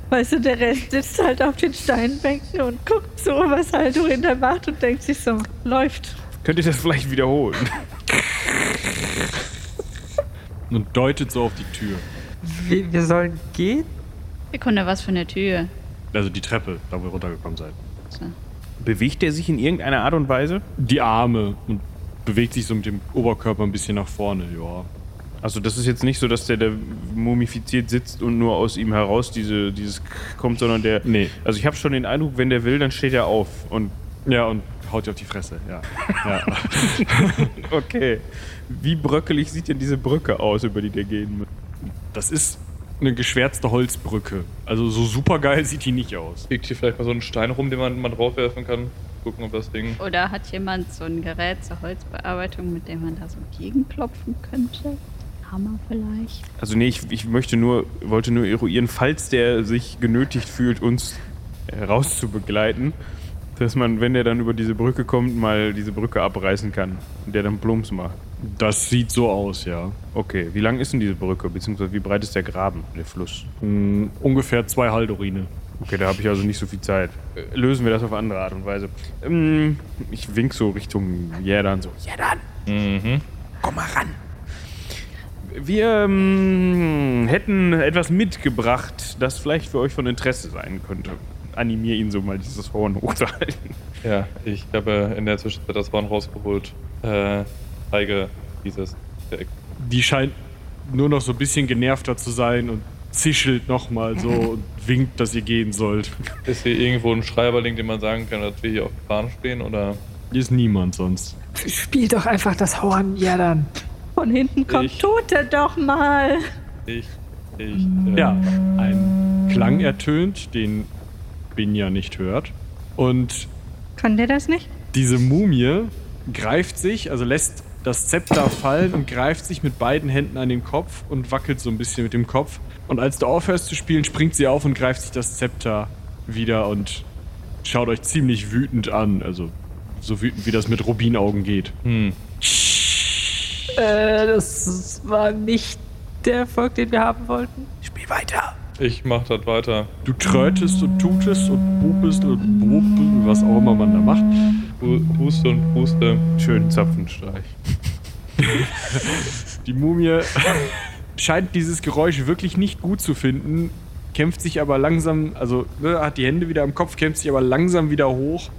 Weißt du, der Rest sitzt halt auf den Steinbänken und guckt so, was Haldurin da macht und denkt sich so, läuft. Könnt ihr das vielleicht wiederholen? Und deutet so auf die Tür. Wir, wir sollen gehen? Sekunde, was für eine Tür. Also die Treppe, da wo ihr runtergekommen seid. So. Bewegt er sich in irgendeiner Art und Weise? Die Arme und bewegt sich so mit dem Oberkörper ein bisschen nach vorne, ja. Also das ist jetzt nicht so, dass der, der mumifiziert sitzt und nur aus ihm heraus diese, dieses kommt, sondern der... Nee. Also ich habe schon den Eindruck, wenn der will, dann steht er auf. Und Ja, und haut dir auf die Fresse, ja. ja. okay. Wie bröckelig sieht denn diese Brücke aus, über die der gehen muss? Das ist eine geschwärzte Holzbrücke. Also so super geil sieht die nicht aus. Liegt hier vielleicht mal so ein Stein rum, den man mal draufwerfen kann? Gucken, ob das Ding. Oder hat jemand so ein Gerät zur Holzbearbeitung, mit dem man da so gegenklopfen könnte? Hammer vielleicht? Also nee, ich, ich möchte nur, wollte nur eruieren, falls der sich genötigt fühlt, uns herauszubegleiten, dass man, wenn der dann über diese Brücke kommt, mal diese Brücke abreißen kann und der dann Plumps macht. Das sieht so aus, ja. Okay, wie lang ist denn diese Brücke, beziehungsweise wie breit ist der Graben, der Fluss? Hm, ungefähr zwei Haldorine. Okay, da habe ich also nicht so viel Zeit. Äh, Lösen wir das auf andere Art und Weise. Ähm, ich wink so Richtung Jerdan so. Jerdan, Mhm. komm mal ran. Wir ähm, hätten etwas mitgebracht, das vielleicht für euch von Interesse sein könnte. Animier ihn so mal, dieses Horn hochzuhalten. Ja, ich habe in der Zwischenzeit das Horn rausgeholt. Äh, zeige dieses. Die scheint nur noch so ein bisschen genervter zu sein und zischelt nochmal so und winkt, dass ihr gehen sollt. Ist hier irgendwo ein Schreiberling, den man sagen kann, dass wir hier auf der Bahn stehen? Oder Hier ist niemand sonst. Spiel doch einfach das Horn, ja dann. Von hinten kommt, Ich- tut er doch mal. ich, ich, äh, Ja, ein Klang ertönt, den Binja nicht hört. Und Kann der das nicht? diese Mumie greift sich, also lässt das Zepter fallen und greift sich mit beiden Händen an den Kopf und wackelt so ein bisschen mit dem Kopf. Und als du aufhörst zu spielen, springt sie auf und greift sich das Zepter wieder und schaut euch ziemlich wütend an. Also so wütend, wie das mit Rubinaugen geht. Hm. Äh, das war nicht der Erfolg, den wir haben wollten. Spiel weiter. Ich mach das weiter. Du trötest und tutest und pupest und bubest, was auch immer man da macht. Hu- Huste und Puste. Schönen Zapfenstreich. Die Mumie scheint dieses Geräusch wirklich nicht gut zu finden, kämpft sich aber langsam, also ne, hat die Hände wieder am Kopf, kämpft sich aber langsam wieder hoch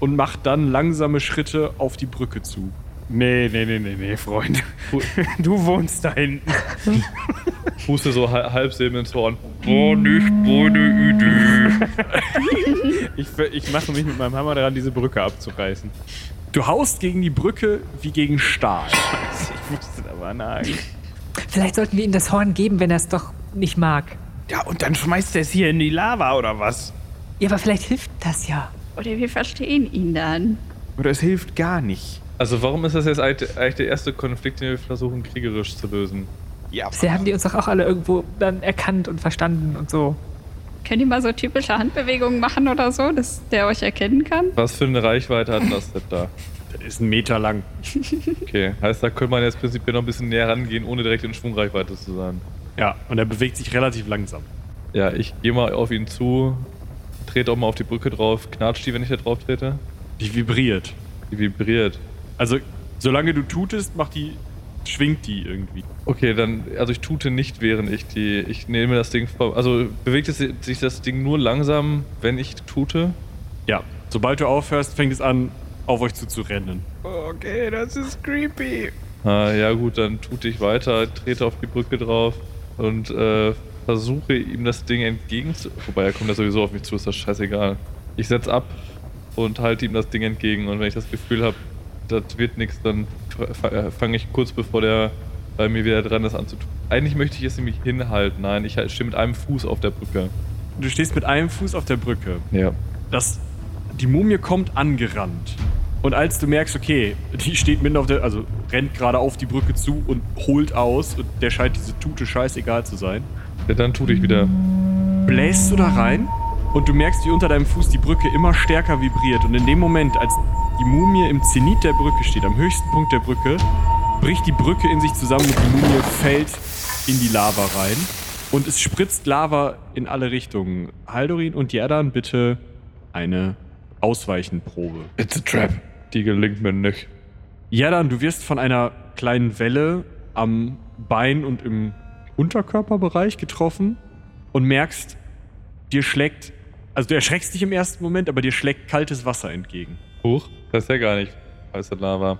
und macht dann langsame Schritte auf die Brücke zu. Nee, nee, nee, nee, nee, Freund. Du wohnst da hinten. Puste so halb, ins Horn. War nicht meine Idee. Ich, ich mache mich mit meinem Hammer daran, diese Brücke abzureißen. Du haust gegen die Brücke wie gegen Stahl. Ich musste da mal nagen. Vielleicht sollten wir ihm das Horn geben, wenn er es doch nicht mag. Ja, und dann schmeißt er es hier in die Lava, oder was? Ja, aber vielleicht hilft das ja. Oder wir verstehen ihn dann. Oder es hilft gar nicht. Also warum ist das jetzt eigentlich der erste Konflikt, den wir versuchen kriegerisch zu lösen? Ja, Bisher haben die uns doch auch alle irgendwo dann erkannt und verstanden und so. Könnt ihr mal so typische Handbewegungen machen oder so, dass der euch erkennen kann? Was für eine Reichweite hat das denn da? Der ist ein Meter lang. Okay, heißt, da könnte man jetzt prinzipiell noch ein bisschen näher rangehen, ohne direkt in Schwungreichweite zu sein. Ja, und er bewegt sich relativ langsam. Ja, ich gehe mal auf ihn zu trete auch mal auf die Brücke drauf. Knatscht die, wenn ich da drauf trete? Die vibriert. Die vibriert. Also, solange du tutest, macht die, schwingt die irgendwie. Okay, dann, also ich tute nicht, während ich die, ich nehme das Ding vor, also bewegt es sich das Ding nur langsam, wenn ich tute? Ja, sobald du aufhörst, fängt es an, auf euch zuzurennen. Okay, das ist creepy. Ah, ja gut, dann tute ich weiter, trete auf die Brücke drauf und äh, versuche ihm das Ding entgegen zu... Wobei, er kommt ja sowieso auf mich zu, ist das scheißegal. Ich setze ab und halte ihm das Ding entgegen und wenn ich das Gefühl habe, das wird nichts, dann äh, fange ich kurz bevor der bei mir wieder dran ist an zu tun. Eigentlich möchte ich es nämlich hinhalten. Nein, ich stehe mit einem Fuß auf der Brücke. Du stehst mit einem Fuß auf der Brücke. Ja. Das, die Mumie kommt angerannt. Und als du merkst, okay, die steht mitten auf der, also rennt gerade auf die Brücke zu und holt aus und der scheint diese Tute scheißegal zu sein. Ja, dann tue ich wieder. Bläst du da rein und du merkst, wie unter deinem Fuß die Brücke immer stärker vibriert. Und in dem Moment, als die Mumie im Zenit der Brücke steht, am höchsten Punkt der Brücke, bricht die Brücke in sich zusammen und die Mumie fällt in die Lava rein. Und es spritzt Lava in alle Richtungen. Haldorin und Jerdan bitte eine Ausweichenprobe. It's a trap. Die gelingt mir nicht. Jerdan, du wirst von einer kleinen Welle am Bein und im Unterkörperbereich getroffen und merkst, dir schlägt, also du erschreckst dich im ersten Moment, aber dir schlägt kaltes Wasser entgegen. Huch, das ist ja gar nicht heiße Lava.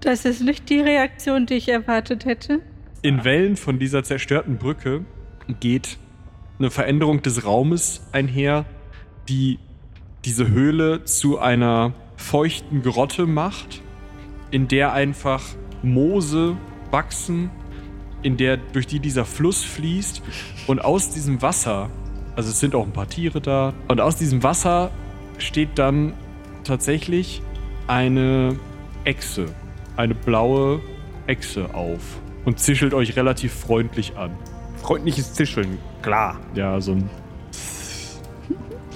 Das ist nicht die Reaktion, die ich erwartet hätte. In Wellen von dieser zerstörten Brücke geht eine Veränderung des Raumes einher, die diese Höhle zu einer feuchten Grotte macht, in der einfach Moose wachsen, in der durch die dieser Fluss fließt und aus diesem Wasser, also es sind auch ein paar Tiere da, und aus diesem Wasser steht dann tatsächlich eine Echse, eine blaue Echse auf und zischelt euch relativ freundlich an. Freundliches Zischeln, klar. Ja, so ein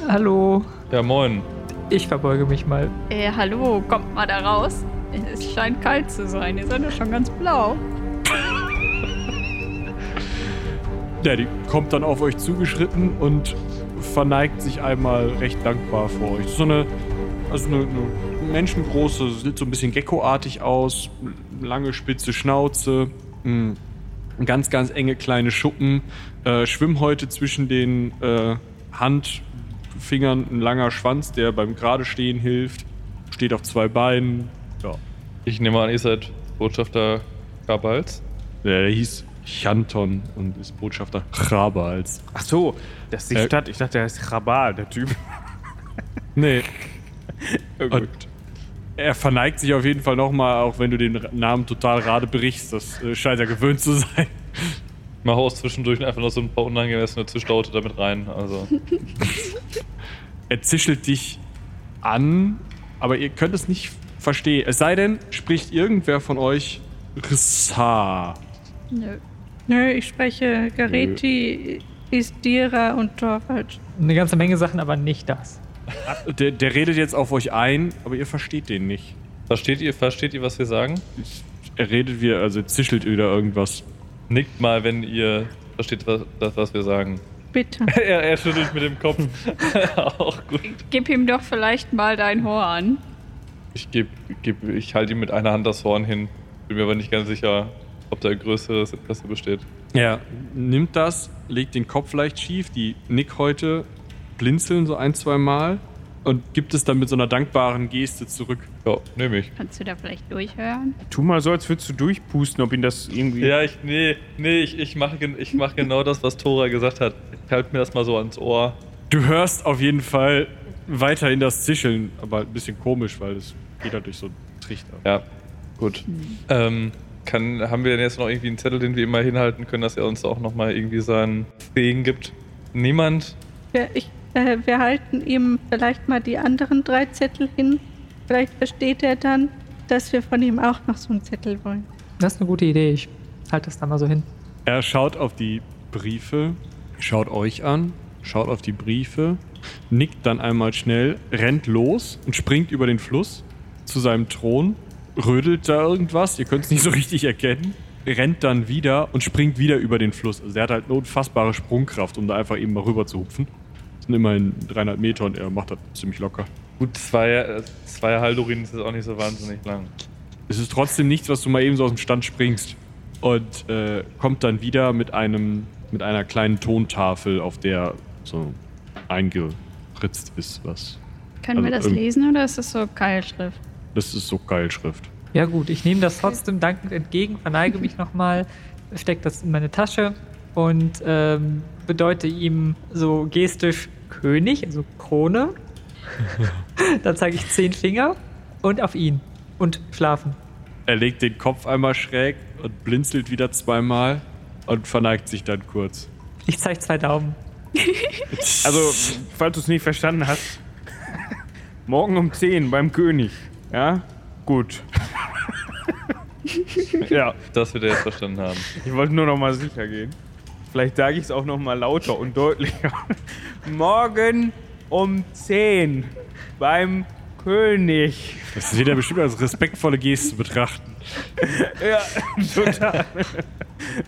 Hallo. Ja, moin. Ich verbeuge mich mal. Äh, hallo, kommt mal da raus. Es scheint kalt zu sein. Ihr seid ja schon ganz blau. Ja, die kommt dann auf euch zugeschritten und verneigt sich einmal recht dankbar vor euch. So eine, also eine, eine menschengroße, sieht so ein bisschen geckoartig aus, lange spitze Schnauze, mh, ganz, ganz enge kleine Schuppen, äh, Schwimmhäute zwischen den äh, Handfingern, ein langer Schwanz, der beim gerade stehen hilft, steht auf zwei Beinen. Ja, Ich nehme an, ihr seid Botschafter Kabals. der, der hieß Chanton und ist Botschafter Chabals. Ach so, das ist die Äh, Stadt. Ich dachte, der ist Chabal, der Typ. Nee, Oh, Und er verneigt sich auf jeden Fall nochmal, auch wenn du den Namen total gerade brichst. Das äh, scheint er gewöhnt zu sein. Ich mache auch zwischendurch einfach noch so ein paar unangemessene Zwischlaute damit rein. Also, Er zischelt dich an, aber ihr könnt es nicht verstehen. Es sei denn, spricht irgendwer von euch Rissa. Nö. Nö, ich spreche Gareti, Isdira und Torvald. Eine ganze Menge Sachen, aber nicht das. Der, der redet jetzt auf euch ein, aber ihr versteht den nicht. versteht ihr, versteht ihr, was wir sagen? Er redet wie, also zischelt wieder irgendwas. Nickt mal, wenn ihr versteht, was, das, was wir sagen. Bitte. er, er schüttelt mit dem Kopf. auch gut. Gib ihm doch vielleicht mal dein Horn. Ich geb, geb, ich halte ihm mit einer Hand das Horn hin. Bin mir aber nicht ganz sicher, ob da ein größeres Interesse besteht. Er nimmt das, legt den Kopf leicht schief, die Nickhäute blinzeln so ein, zwei Mal und gibt es dann mit so einer dankbaren Geste zurück. Ja, nehme ich. Kannst du da vielleicht durchhören? Tu mal so, als würdest du durchpusten, ob ihn das irgendwie. Ja, ich, nee, nee, ich, ich mache ich mach genau das, was Tora gesagt hat. Ich halte mir das mal so ans Ohr. Du hörst auf jeden Fall weiterhin das Zischeln, aber ein bisschen komisch, weil es geht halt durch so einen Trichter. Ja, gut. Ähm, kann, haben wir denn jetzt noch irgendwie einen Zettel, den wir immer hinhalten können, dass er uns auch nochmal irgendwie seinen Segen gibt? Niemand? Ja, ich, äh, wir halten ihm vielleicht mal die anderen drei Zettel hin. Vielleicht versteht er dann, dass wir von ihm auch noch so einen Zettel wollen. Das ist eine gute Idee. Ich halte das da mal so hin. Er schaut auf die Briefe, schaut euch an, schaut auf die Briefe, nickt dann einmal schnell, rennt los und springt über den Fluss zu seinem Thron, rödelt da irgendwas, ihr könnt es nicht so richtig erkennen, rennt dann wieder und springt wieder über den Fluss. Also er hat halt eine unfassbare Sprungkraft, um da einfach eben mal rüber zu hupfen. Sind immerhin 300 Meter und er macht das ziemlich locker. Gut, zwei, zwei Haldorin ist jetzt auch nicht so wahnsinnig lang. Es ist trotzdem nichts, was du mal eben so aus dem Stand springst. Und äh, kommt dann wieder mit einem, mit einer kleinen Tontafel, auf der so eingeritzt ist, was. Können wir Also das irgend- lesen oder ist das so Keilschrift? Das ist so Keilschrift. Ja gut, ich nehme das trotzdem dankend entgegen, verneige mich nochmal, stecke das in meine Tasche und ähm, bedeute ihm so gestisch König, also Krone. Dann zeige ich zehn Finger und auf ihn und schlafen. Er legt den Kopf einmal schräg und blinzelt wieder zweimal und verneigt sich dann kurz. Ich zeige zwei Daumen. Also, falls du es nicht verstanden hast, morgen um 10 beim König. Ja? Gut. ja, Das wird er jetzt verstanden haben. ich wollte nur noch mal sicher gehen. Vielleicht sage ich es auch noch mal lauter und deutlicher. morgen um 10 beim König. Das wird er bestimmt als respektvolle Geste betrachten. Ja, total.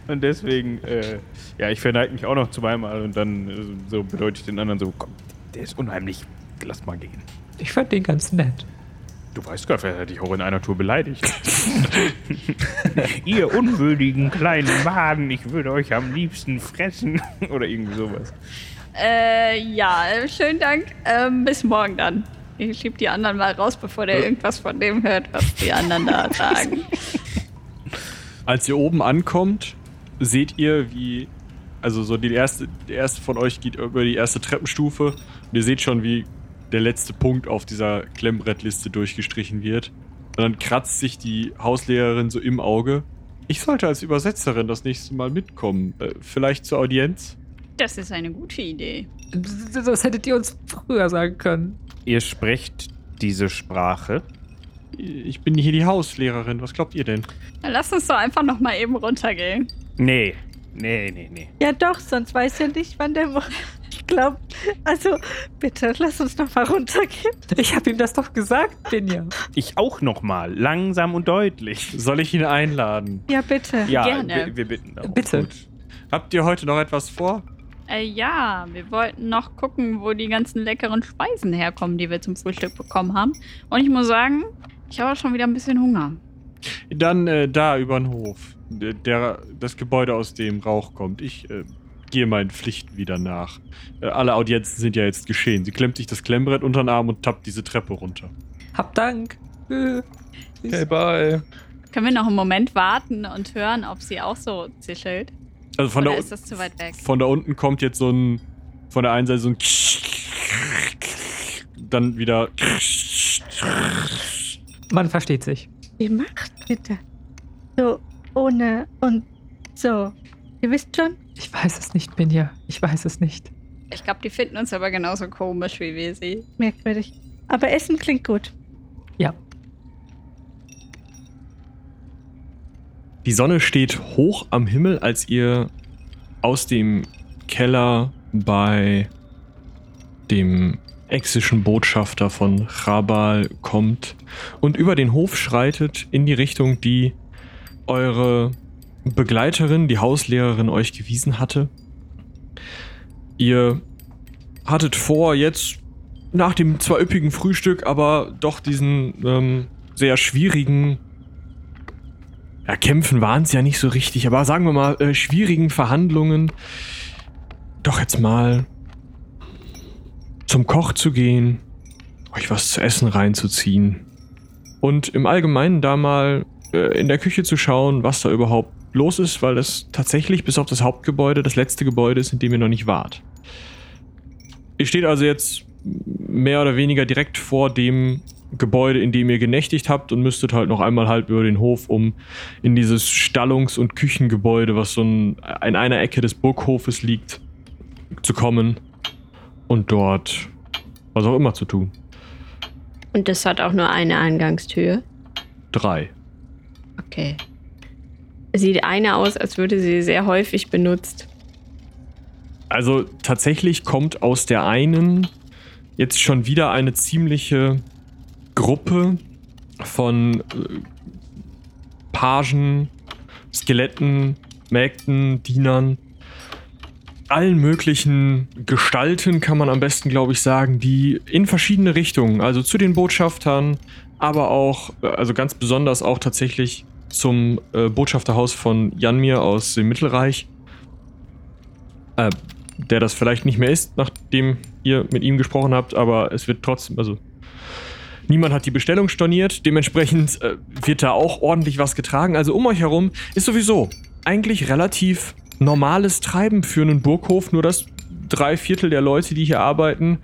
und deswegen, äh, ja, ich verneige mich auch noch zweimal und dann äh, so bedeute ich den anderen so, komm, der ist unheimlich, lass mal gehen. Ich fand den ganz nett. Du weißt gar, wer hätte ich auch in einer Tour beleidigt. Ihr unwürdigen kleinen Maden, ich würde euch am liebsten fressen. Oder irgendwie sowas. Äh, ja, äh, schönen Dank. Ähm, bis morgen dann. Ich schieb die anderen mal raus, bevor der irgendwas von dem hört, was die anderen da sagen. Als ihr oben ankommt, seht ihr, wie. Also, so die erste, der erste von euch geht über die erste Treppenstufe. Und ihr seht schon, wie der letzte Punkt auf dieser Klemmbrettliste durchgestrichen wird. Und dann kratzt sich die Hauslehrerin so im Auge. Ich sollte als Übersetzerin das nächste Mal mitkommen. Äh, vielleicht zur Audienz? Das ist eine gute Idee. Das hättet ihr uns früher sagen können. Ihr sprecht diese Sprache. Ich bin hier die Hauslehrerin. Was glaubt ihr denn? Dann lass uns doch einfach noch mal eben runtergehen. Nee. Nee, nee, nee. Ja doch, sonst weiß er nicht, wann der... Glaube, also bitte, lass uns noch mal runtergehen. Ich habe ihm das doch gesagt, Binja. Ich auch noch mal. Langsam und deutlich. Soll ich ihn einladen? Ja, bitte. Ja, Gerne. Wir, wir bitten darum. Bitte. Habt ihr heute noch etwas vor? Äh, ja, wir wollten noch gucken, wo die ganzen leckeren Speisen herkommen, die wir zum Frühstück bekommen haben. Und ich muss sagen, ich habe auch schon wieder ein bisschen Hunger. Dann äh, da über den Hof. Der, der, das Gebäude, aus dem Rauch kommt. Ich äh, gehe meinen Pflichten wieder nach. Äh, alle Audienzen sind ja jetzt geschehen. Sie klemmt sich das Klemmbrett unter den Arm und tappt diese Treppe runter. Hab Dank. Okay, bye. Können wir noch einen Moment warten und hören, ob sie auch so zischelt? Also von Oder da, ist das zu weit weg? von da unten kommt jetzt so ein. Von der einen Seite so ein. Dann wieder. Man versteht sich. Wie macht bitte? So, ohne und so. Ihr wisst schon? Ich weiß es nicht, Binja. Ich weiß es nicht. Ich glaube, die finden uns aber genauso komisch wie wir sie. Merkwürdig. Aber Essen klingt gut. Ja. Die Sonne steht hoch am Himmel, als ihr aus dem Keller bei dem exischen Botschafter von Chabal kommt und über den Hof schreitet in die Richtung, die eure Begleiterin, die Hauslehrerin, euch gewiesen hatte. Ihr hattet vor, jetzt nach dem zwar üppigen Frühstück, aber doch diesen ähm, sehr schwierigen ja, kämpfen waren es ja nicht so richtig, aber sagen wir mal, äh, schwierigen Verhandlungen doch jetzt mal zum Koch zu gehen, euch was zu essen reinzuziehen und im Allgemeinen da mal äh, in der Küche zu schauen, was da überhaupt los ist, weil das tatsächlich bis auf das Hauptgebäude das letzte Gebäude ist, in dem ihr noch nicht wart. Ihr steht also jetzt mehr oder weniger direkt vor dem Gebäude, in dem ihr genächtigt habt und müsstet halt noch einmal halb über den Hof, um in dieses Stallungs- und Küchengebäude, was so in einer Ecke des Burghofes liegt, zu kommen und dort was auch immer zu tun. Und das hat auch nur eine Eingangstür. Drei. Okay. Sieht eine aus, als würde sie sehr häufig benutzt. Also tatsächlich kommt aus der einen jetzt schon wieder eine ziemliche Gruppe von äh, Pagen, Skeletten, Mägden, Dienern allen möglichen Gestalten, kann man am besten, glaube ich, sagen, die in verschiedene Richtungen, also zu den Botschaftern, aber auch, äh, also ganz besonders auch tatsächlich zum äh, Botschafterhaus von Janmir aus dem Mittelreich, äh, der das vielleicht nicht mehr ist, nachdem ihr mit ihm gesprochen habt, aber es wird trotzdem, also niemand hat die Bestellung storniert, dementsprechend äh, wird da auch ordentlich was getragen. Also um euch herum ist sowieso eigentlich relativ normales Treiben für einen Burghof, nur dass drei Viertel der Leute, die hier arbeiten,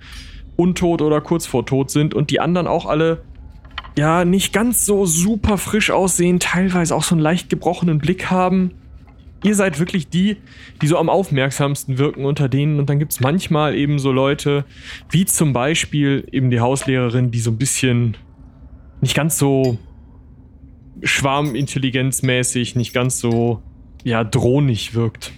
untot oder kurz vor tot sind und die anderen auch alle ja nicht ganz so super frisch aussehen, teilweise auch so einen leicht gebrochenen Blick haben. Ihr seid wirklich die, die so am aufmerksamsten wirken unter denen. Und dann gibt es manchmal eben so Leute, wie zum Beispiel eben die Hauslehrerin, die so ein bisschen nicht ganz so schwarmintelligenzmäßig, nicht ganz so ja, drohnig wirkt.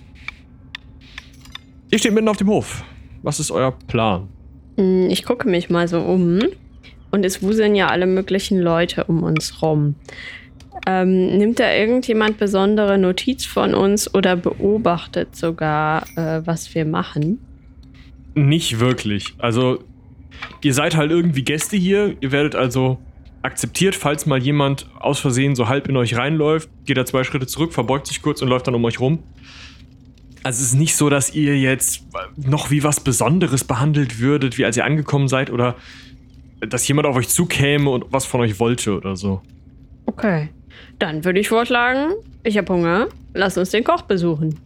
Ihr steht mitten auf dem Hof. Was ist euer Plan? Hm, Ich gucke mich mal so um. Und es wuseln ja alle möglichen Leute um uns rum. Ähm, nimmt da irgendjemand besondere Notiz von uns oder beobachtet sogar, äh, was wir machen? Nicht wirklich. Also, ihr seid halt irgendwie Gäste hier. Ihr werdet also akzeptiert, falls mal jemand aus Versehen so halb in euch reinläuft, geht er zwei Schritte zurück, verbeugt sich kurz und läuft dann um euch rum. Also es ist nicht so, dass ihr jetzt noch wie was Besonderes behandelt würdet, wie als ihr angekommen seid oder dass jemand auf euch zukäme und was von euch wollte oder so. Okay. Dann würde ich vorschlagen, ich habe Hunger, lass uns den Koch besuchen.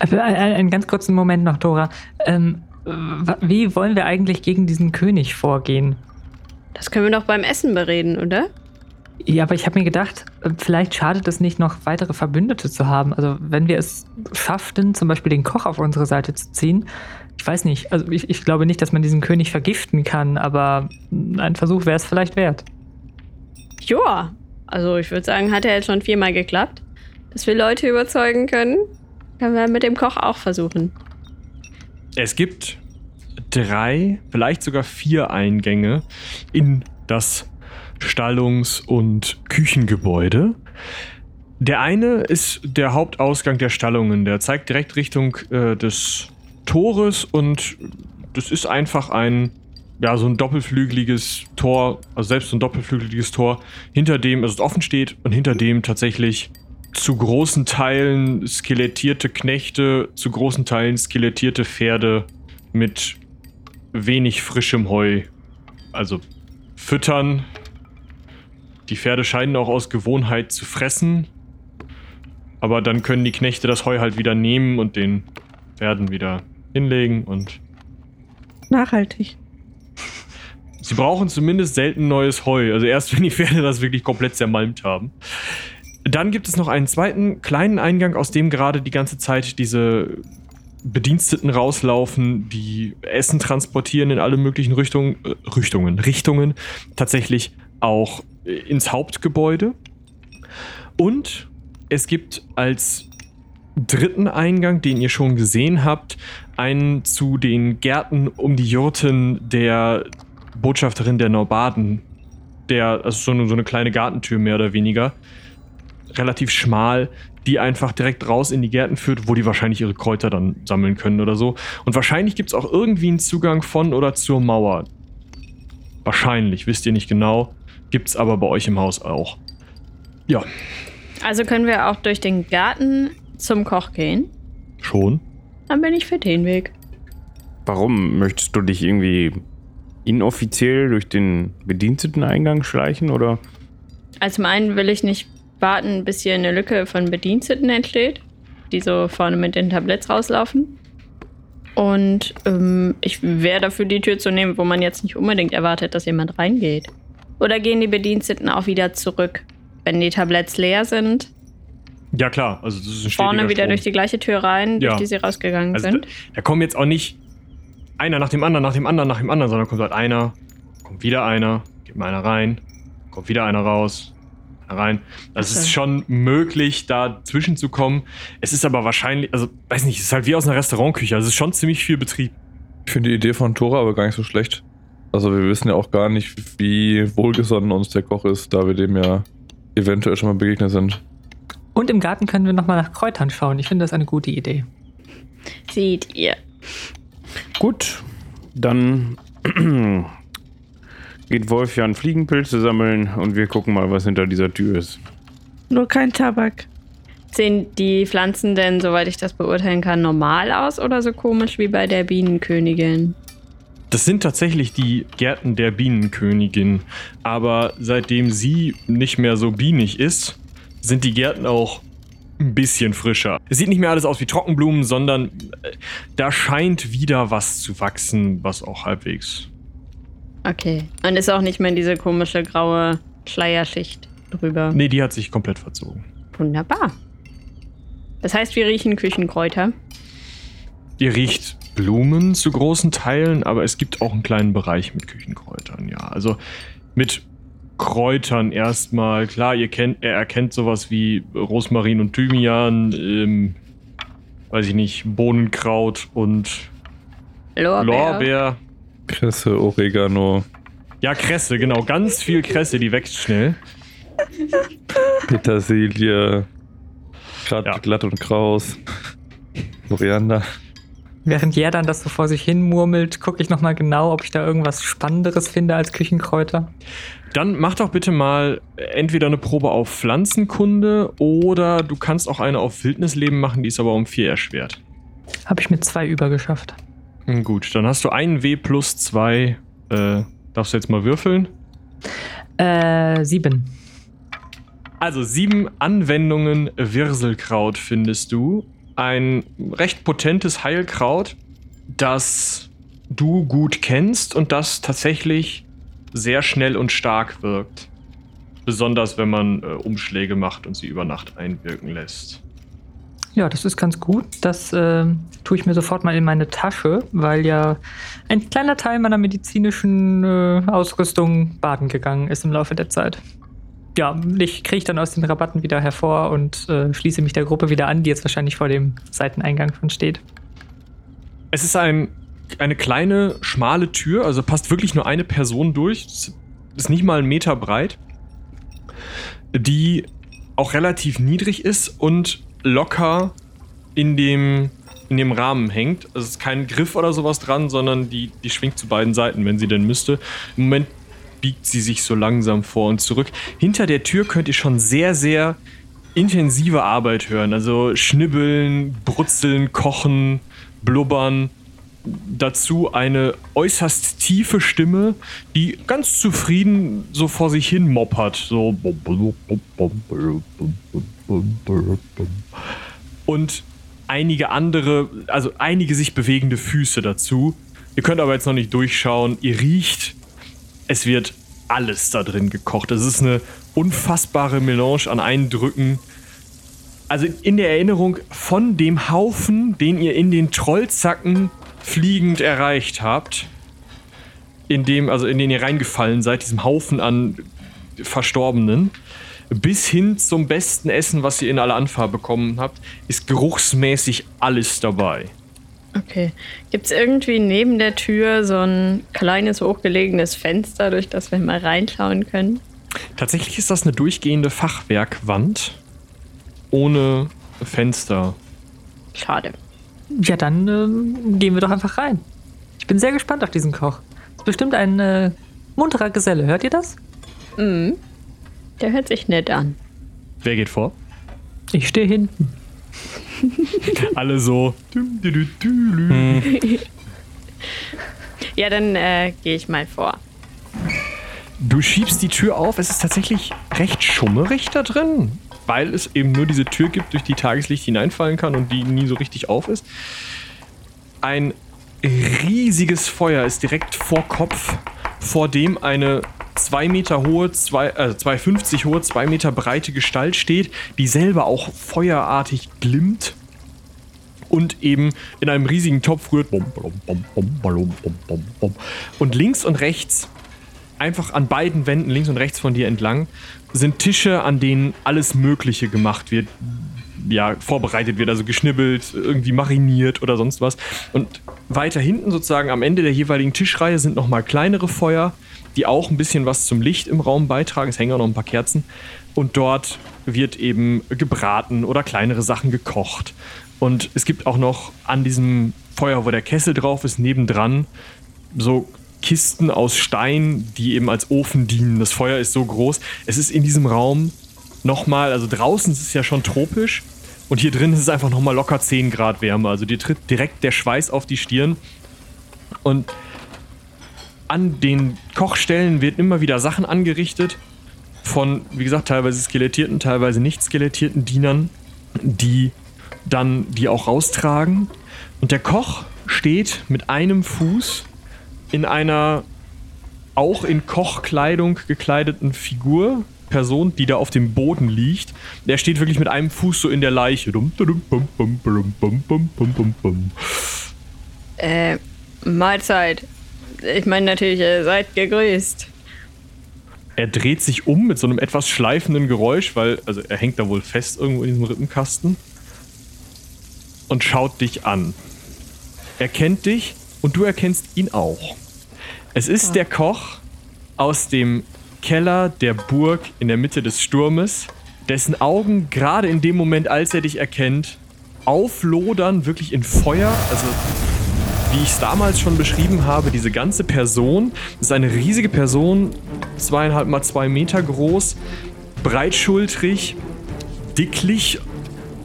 Äh, ein- Einen ganz kurzen Moment noch, Dora. Ähm, wie wollen wir eigentlich gegen diesen König vorgehen? Das können wir doch beim Essen bereden, oder? Ja, aber ich habe mir gedacht, äh, vielleicht schadet es nicht, noch weitere Verbündete zu haben. Also wenn wir es schafften, zum Beispiel den Koch auf unsere Seite zu ziehen, ich weiß nicht, also ich, ich glaube nicht, dass man diesen König vergiften kann, aber ein Versuch wäre es vielleicht wert. Joa. Also ich würde sagen, hat ja jetzt schon viermal geklappt. Dass wir Leute überzeugen können, können wir mit dem Koch auch versuchen. Es gibt drei, vielleicht sogar vier Eingänge in das Stallungs- und Küchengebäude. Der eine ist der Hauptausgang der Stallungen. Der zeigt direkt Richtung äh, des Tores und das ist einfach ein, ja, so ein doppelflügeliges Tor, also selbst so ein doppelflügeliges Tor, hinter dem es offen steht und hinter dem tatsächlich zu großen Teilen skelettierte Knechte, zu großen Teilen skelettierte Pferde mit wenig frischem Heu. Also füttern. Die Pferde scheinen auch aus Gewohnheit zu fressen. Aber dann können die Knechte das Heu halt wieder nehmen und den Pferden wieder hinlegen und Nachhaltig. Sie brauchen zumindest selten neues Heu. Also erst wenn die Pferde das wirklich komplett zermalmt haben. Dann gibt es noch einen zweiten kleinen Eingang, aus dem gerade die ganze Zeit diese Bediensteten rauslaufen, die Essen transportieren in alle möglichen Richtungen, äh, Richtungen, Richtungen, tatsächlich auch äh, ins Hauptgebäude. Und es gibt als dritten Eingang, den ihr schon gesehen habt, einen zu den Gärten um die Jurten der Botschafterin der Norbaden. Der, also so eine, so eine kleine Gartentür mehr oder weniger. Relativ schmal, die einfach direkt raus in die Gärten führt, wo die wahrscheinlich ihre Kräuter dann sammeln können oder so. Und wahrscheinlich gibt es auch irgendwie einen Zugang von oder zur Mauer. Wahrscheinlich, wisst ihr nicht genau. Gibt es aber bei euch im Haus auch. Ja, Also können wir auch durch den Garten zum Koch gehen. schon. Dann bin ich für den Weg. Warum möchtest du dich irgendwie inoffiziell durch den Bediensteteneingang schleichen oder? Also zum einen will ich nicht warten, bis hier eine Lücke von Bediensteten entsteht, die so vorne mit den Tabletts rauslaufen. Und ähm, ich wäre dafür, die Tür zu nehmen, wo man jetzt nicht unbedingt erwartet, dass jemand reingeht. Oder gehen die Bediensteten auch wieder zurück, wenn die Tabletts leer sind? Ja, klar. Also, das ist ein Vorne wieder Strom. durch die gleiche Tür rein, Ja. durch die sie rausgegangen Also sind. Da, da kommen jetzt auch nicht einer nach dem anderen, nach dem anderen, nach dem anderen, sondern kommt halt einer, kommt wieder einer, geht mal einer rein, kommt wieder einer raus, einer rein. Also es ist schon möglich, da zwischenzukommen. Es ist aber wahrscheinlich, also weiß nicht, es ist halt wie aus einer Restaurantküche. Also es ist schon ziemlich viel Betrieb. Ich finde die Idee von Tora aber gar nicht so schlecht. Also wir wissen ja auch gar nicht, wie wohlgesonnen uns der Koch ist, da wir dem ja eventuell schon mal begegnet sind. Und im Garten können wir nochmal nach Kräutern schauen. Ich finde das eine gute Idee. seht ihr. Gut, dann geht Wolfjan Fliegenpilze sammeln und wir gucken mal, was hinter dieser Tür ist. Nur kein Tabak. Sehen die Pflanzen denn, soweit ich das beurteilen kann, normal aus oder so komisch wie bei der Bienenkönigin? Das sind tatsächlich die Gärten der Bienenkönigin. Aber seitdem sie nicht mehr so bienig ist, sind die Gärten auch ein bisschen frischer. Es sieht nicht mehr alles aus wie Trockenblumen, sondern äh, da scheint wieder was zu wachsen, was auch halbwegs. Okay. Und ist auch nicht mehr diese komische graue Schleierschicht drüber. Nee, die hat sich komplett verzogen. Wunderbar. Das heißt, wir riechen Küchenkräuter. Ihr riecht Blumen zu großen Teilen, aber es gibt auch einen kleinen Bereich mit Küchenkräutern, ja. Also mit Kräutern erstmal. Klar, ihr kennt, er erkennt sowas wie Rosmarin und Thymian, ähm, weiß ich nicht, Bohnenkraut und Lorbeer. Lorbeer. Kresse, Oregano, Ja, Kresse, genau. Ganz viel Kresse, die wächst schnell. Petersilie, gerade Ja. glatt und kraus, Koriander. Während Jerdan das so vor sich hin murmelt, gucke ich nochmal genau, ob ich da irgendwas Spannenderes finde als Küchenkräuter. Dann mach doch bitte mal entweder eine Probe auf Pflanzenkunde oder du kannst auch eine auf Wildnisleben machen, die ist aber um vier erschwert. Habe ich mit zwei übergeschafft. Hm, Gut, dann hast du einen W plus zwei. Äh, darfst du jetzt mal würfeln? Äh, sieben. Also sieben Anwendungen Wirselkraut findest du. Ein recht potentes Heilkraut, das du gut kennst und das tatsächlich sehr schnell und stark wirkt. Besonders wenn man äh, Umschläge macht und sie über Nacht einwirken lässt. Ja, das ist ganz gut. Das äh, tue ich mir sofort mal in meine Tasche, weil ja ein kleiner Teil meiner medizinischen äh, Ausrüstung baden gegangen ist im Laufe der Zeit. Ja, ich kriege dann aus den Rabatten wieder hervor und äh, schließe mich der Gruppe wieder an, die jetzt wahrscheinlich vor dem Seiteneingang schon steht. Es ist ein, eine kleine, schmale Tür, also passt wirklich nur eine Person durch. Ist nicht mal einen Meter breit. Die auch relativ niedrig ist und locker in dem, in dem Rahmen hängt. Also es ist kein Griff oder sowas dran, sondern die, die schwingt zu beiden Seiten, wenn sie denn müsste. Im Moment biegt sie sich so langsam vor und zurück. Hinter der Tür könnt ihr schon sehr, sehr intensive Arbeit hören. Also schnibbeln, brutzeln, kochen, blubbern. Dazu eine äußerst tiefe Stimme, die ganz zufrieden so vor sich hin moppert. So. Und einige andere, also einige sich bewegende Füße dazu. Ihr könnt aber jetzt noch nicht durchschauen. Ihr riecht, es wird alles da drin gekocht. Es ist eine unfassbare Melange an Eindrücken. Also in der Erinnerung von dem Haufen, den ihr in den Trollzacken fliegend erreicht habt, in dem, also in den ihr reingefallen seid, diesem Haufen an Verstorbenen, bis hin zum besten Essen, was ihr in aller Anfahrt bekommen habt, ist geruchsmäßig alles dabei. Okay. Gibt es irgendwie neben der Tür so ein kleines, hochgelegenes Fenster, durch das wir mal reinschauen können? Tatsächlich ist das eine durchgehende Fachwerkwand ohne Fenster. Schade. Ja, dann ähm, gehen wir doch einfach rein. Ich bin sehr gespannt auf diesen Koch. Ist bestimmt ein äh, munterer Geselle. Hört ihr das? Mhm. Der hört sich nett an. Wer geht vor? Ich stehe hinten. Alle so. Ja, dann äh, gehe ich mal vor. Du schiebst die Tür auf. Es ist tatsächlich recht schummerig da drin, weil es eben nur diese Tür gibt, durch die Tageslicht hineinfallen kann und die nie so richtig auf ist. Ein riesiges Feuer ist direkt vor Kopf, vor dem eine 2 Meter hohe, zwei, äh, 2,50 hohe, 2 Meter breite Gestalt steht, die selber auch feuerartig glimmt und eben in einem riesigen Topf rührt. Und links und rechts, einfach an beiden Wänden, links und rechts von dir entlang, sind Tische, an denen alles Mögliche gemacht wird. Ja, vorbereitet wird, also geschnibbelt, irgendwie mariniert oder sonst was. Und weiter hinten sozusagen am Ende der jeweiligen Tischreihe sind nochmal kleinere Feuer, die auch ein bisschen was zum Licht im Raum beitragen. Es hängen auch noch ein paar Kerzen. Und dort wird eben gebraten oder kleinere Sachen gekocht. Und es gibt auch noch an diesem Feuer, wo der Kessel drauf ist, nebendran so Kisten aus Stein, die eben als Ofen dienen. Das Feuer ist so groß. Es ist in diesem Raum nochmal, also draußen ist es ja schon tropisch und hier drin ist es einfach nochmal locker 10 Grad Wärme. Also dir tritt direkt der Schweiß auf die Stirn. Und an den Kochstellen wird immer wieder Sachen angerichtet von, wie gesagt, teilweise skelettierten, teilweise nicht skelettierten Dienern, die dann die auch raustragen. Und der Koch steht mit einem Fuß in einer auch in Kochkleidung gekleideten Figur, Person, die da auf dem Boden liegt. Der steht wirklich mit einem Fuß so in der Leiche. Äh, Mahlzeit. Ich meine natürlich, ihr seid gegrüßt. Er dreht sich um mit so einem etwas schleifenden Geräusch, weil, also er hängt da wohl fest irgendwo in diesem Rippenkasten und schaut dich an. Er kennt dich und du erkennst ihn auch. Es ist der Koch aus dem Keller der Burg in der Mitte des Sturmes, dessen Augen gerade in dem Moment, als er dich erkennt, auflodern, wirklich in Feuer. Also, wie ich es damals schon beschrieben habe, diese ganze Person ist eine riesige Person, zweieinhalb mal zwei Meter groß, breitschultrig, dicklich,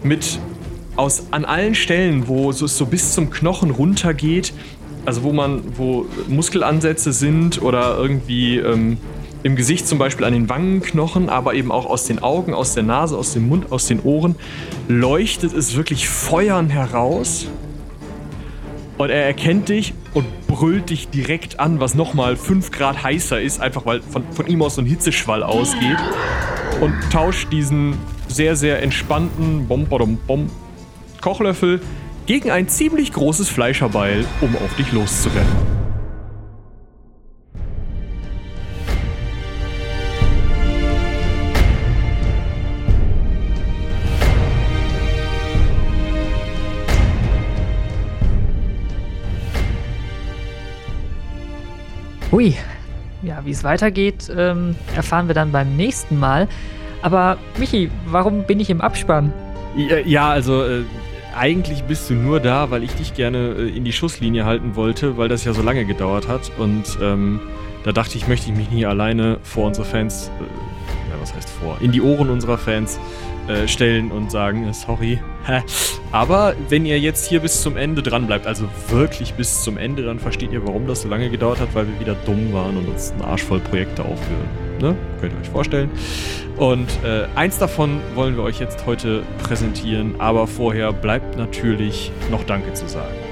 mit aus an allen Stellen, wo es so bis zum Knochen runtergeht, also wo man, wo Muskelansätze sind oder irgendwie ähm, im Gesicht zum Beispiel an den Wangenknochen, aber eben auch aus den Augen, aus der Nase, aus dem Mund, aus den Ohren, leuchtet es wirklich Feuern heraus. Und er erkennt dich und brüllt dich direkt an, was nochmal 5 Grad heißer ist, einfach weil von, von ihm aus so ein Hitzeschwall ausgeht. Und tauscht diesen sehr, sehr entspannten Bom, Bom, Bom Kochlöffel gegen ein ziemlich großes Fleischerbeil, um auf dich loszurennen. Hui. Ja, wie es weitergeht, ähm, erfahren wir dann beim nächsten Mal. Aber Michi, warum bin ich im Abspann? Ja, also äh, eigentlich bist du nur da, weil ich dich gerne äh, in die Schusslinie halten wollte, weil das ja so lange gedauert hat. Und ähm, da dachte ich, möchte ich mich nie alleine vor unsere Fans, äh, ja, was heißt vor, in die Ohren unserer Fans äh, stellen und sagen, äh, sorry. Aber wenn ihr jetzt hier bis zum Ende dran bleibt, also wirklich bis zum Ende, dann versteht ihr, warum das so lange gedauert hat, weil wir wieder dumm waren und uns ein Arsch voll Projekte aufführen. Ne? Könnt ihr euch vorstellen. Und äh, eins davon wollen wir euch jetzt heute präsentieren, aber vorher bleibt natürlich noch Danke zu sagen.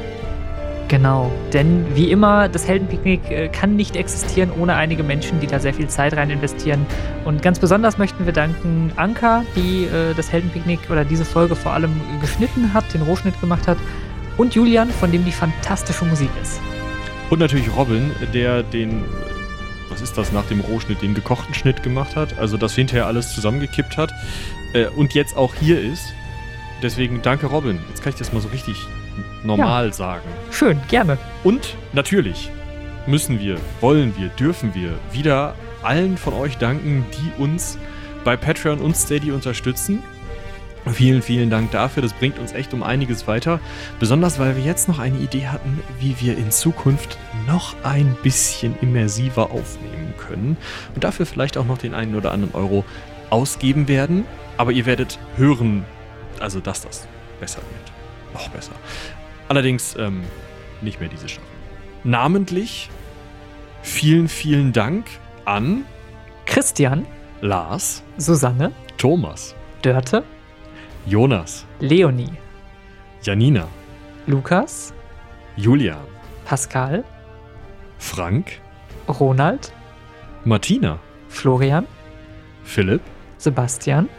Genau, denn wie immer, das Heldenpicknick äh, kann nicht existieren ohne einige Menschen, die da sehr viel Zeit rein investieren. Und ganz besonders möchten wir danken Anka, die äh, das Heldenpicknick oder diese Folge vor allem geschnitten hat, den Rohschnitt gemacht hat, und Julian, von dem die fantastische Musik ist. Und natürlich Robin, der den, was ist das, nach dem Rohschnitt, den gekochten Schnitt gemacht hat, also das hinterher alles zusammengekippt hat äh, und jetzt auch hier ist. Deswegen danke Robin. Jetzt kann ich das mal so richtig normal ja. sagen. Schön, gerne. Und natürlich müssen wir, wollen wir, dürfen wir wieder allen von euch danken, die uns bei Patreon und Steady unterstützen. Vielen, vielen Dank dafür. Das bringt uns echt um einiges weiter. Besonders, weil wir jetzt noch eine Idee hatten, wie wir in Zukunft noch ein bisschen immersiver aufnehmen können. Und dafür vielleicht auch noch den einen oder anderen Euro ausgeben werden. Aber ihr werdet hören, also dass das besser wird. Noch besser. Allerdings ähm, nicht mehr diese Staffel. Namentlich vielen, vielen Dank an Christian, Lars, Susanne, Thomas, Dörte, Jonas, Leonie, Janina, Lukas, Julian, Pascal, Frank, Ronald, Martina, Florian, Philipp, Sebastian,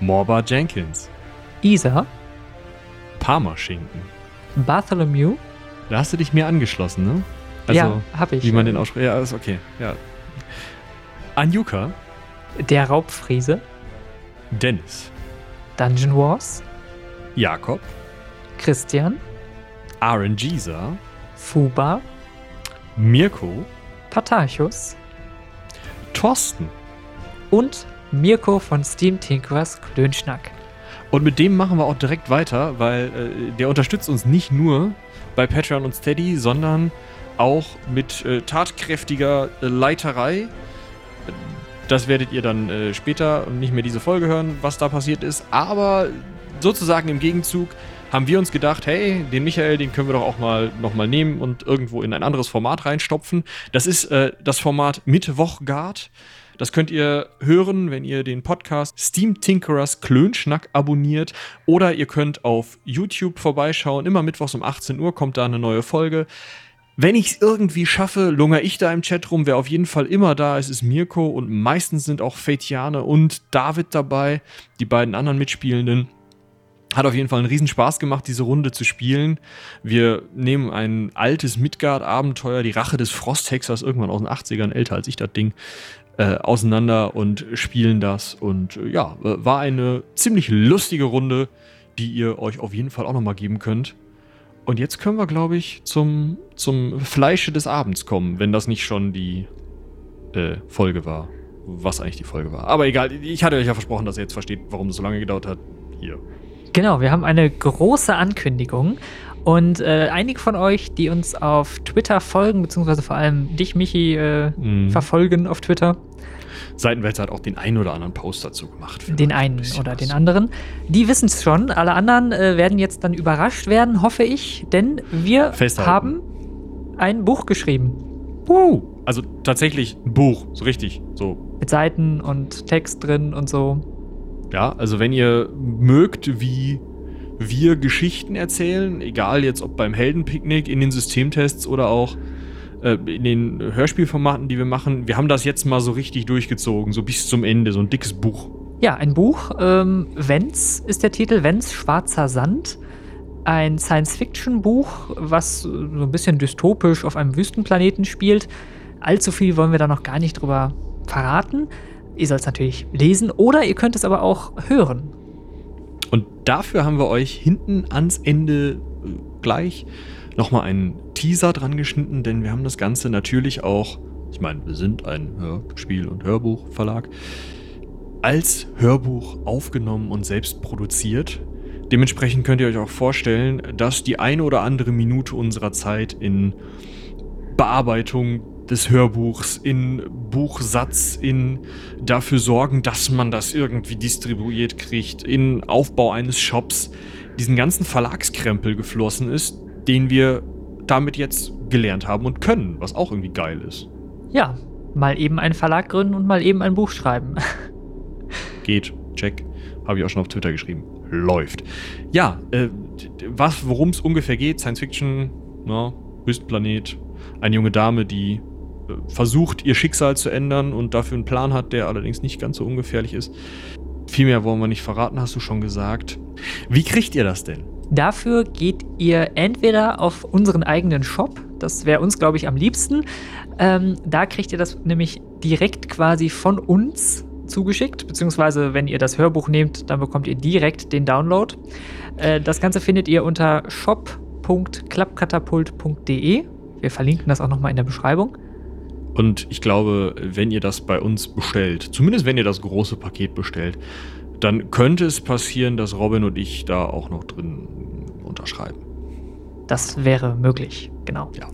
Morba Jenkins, Isa, Parmaschinken, Bartholomew. Da hast du dich mir angeschlossen, ne? Also, ja, hab ich. Wie man den ausspricht. Ja, ist okay. Ja. Anjuka. Der Raubfriese. Dennis. Dungeon Wars. Jakob. Christian. RNGisa. Fuba. Mirko. Patarchus. Thorsten. Und Mirko von Steam Tinkerers Klönschnack. Und mit dem machen wir auch direkt weiter, weil äh, der unterstützt uns nicht nur bei Patreon und Steady, sondern auch mit äh, tatkräftiger äh, Leiterei. Das werdet ihr dann äh, später und nicht mehr diese Folge hören, was da passiert ist. Aber sozusagen im Gegenzug haben wir uns gedacht, hey, den Michael, den können wir doch auch mal nochmal nehmen und irgendwo in ein anderes Format reinstopfen. Das ist äh, das Format Mittwochgard. Das könnt ihr hören, wenn ihr den Podcast Steam Tinkerers Klönschnack abonniert. Oder ihr könnt auf YouTube vorbeischauen. Immer mittwochs um 18 Uhr kommt da eine neue Folge. Wenn ich es irgendwie schaffe, lungere ich da im Chat rum. Wer auf jeden Fall immer da ist, ist Mirko und meistens sind auch Fetiane und David dabei, die beiden anderen Mitspielenden. Hat auf jeden Fall einen Riesenspaß gemacht, diese Runde zu spielen. Wir nehmen ein altes Midgard-Abenteuer, die Rache des Frosthexers, irgendwann aus den 80ern, älter als ich das Ding, äh, auseinander und spielen das. Und äh, ja, war eine ziemlich lustige Runde, die ihr euch auf jeden Fall auch nochmal geben könnt. Und jetzt können wir, glaube ich, zum, zum Fleische des Abends kommen, wenn das nicht schon die äh, Folge war. Was eigentlich die Folge war. Aber egal, ich hatte euch ja versprochen, dass ihr jetzt versteht, warum es so lange gedauert hat. Hier. Genau, wir haben eine große Ankündigung. Und äh, einige von euch, die uns auf Twitter folgen, beziehungsweise vor allem dich, Michi, äh, mhm. verfolgen auf Twitter. Seitenwälzer hat auch den einen oder anderen Post dazu gemacht. Den einen oder was. den anderen. Die wissen es schon. Alle anderen äh, werden jetzt dann überrascht werden, hoffe ich, denn wir Festhalten. haben ein Buch geschrieben. Uh, also tatsächlich ein Buch, so richtig. So. Mit Seiten und Text drin und so. Ja, also wenn ihr mögt, wie wir Geschichten erzählen, egal jetzt ob beim Heldenpicknick, in den Systemtests oder auch äh, in den Hörspielformaten, die wir machen. Wir haben das jetzt mal so richtig durchgezogen, so bis zum Ende, so ein dickes Buch. Ja, ein Buch. Ähm, Wenz ist der Titel, Wenz Schwarzer Sand. Ein Science-Fiction-Buch, was so ein bisschen dystopisch auf einem Wüstenplaneten spielt. Allzu viel wollen wir da noch gar nicht drüber verraten. Ihr sollt es natürlich lesen oder ihr könnt es aber auch hören. Und dafür haben wir euch hinten ans Ende äh, gleich nochmal einen Teaser dran geschnitten, denn wir haben das Ganze natürlich auch, ich meine, wir sind ein Hörspiel- und Hörbuchverlag, als Hörbuch aufgenommen und selbst produziert. Dementsprechend könnt ihr euch auch vorstellen, dass die eine oder andere Minute unserer Zeit in Bearbeitung des Hörbuchs, in Buchsatz, in dafür sorgen, dass man das irgendwie distribuiert kriegt, in Aufbau eines Shops, diesen ganzen Verlagskrempel geflossen ist, den wir damit jetzt gelernt haben und können, was auch irgendwie geil ist. Ja, mal eben einen Verlag gründen und mal eben ein Buch schreiben. Geht, check. Habe ich auch schon auf Twitter geschrieben. Läuft. Ja, äh, worum es ungefähr geht, Science Fiction, na, Wüstenplanet, eine junge Dame, die versucht, ihr Schicksal zu ändern und dafür einen Plan hat, der allerdings nicht ganz so ungefährlich ist. Viel mehr wollen wir nicht verraten, hast du schon gesagt. Wie kriegt ihr das denn? Dafür geht ihr entweder auf unseren eigenen Shop, das wäre uns, glaube ich, am liebsten. Ähm, da kriegt ihr das nämlich direkt quasi von uns zugeschickt, beziehungsweise wenn ihr das Hörbuch nehmt, dann bekommt ihr direkt den Download. Äh, das Ganze findet ihr unter shop.klappkatapult.de. Wir verlinken das auch nochmal in der Beschreibung. Und ich glaube, wenn ihr das bei uns bestellt, zumindest wenn ihr das große Paket bestellt, dann könnte es passieren, dass Robin und ich da auch noch drin unterschreiben. Das wäre möglich, genau. Ja.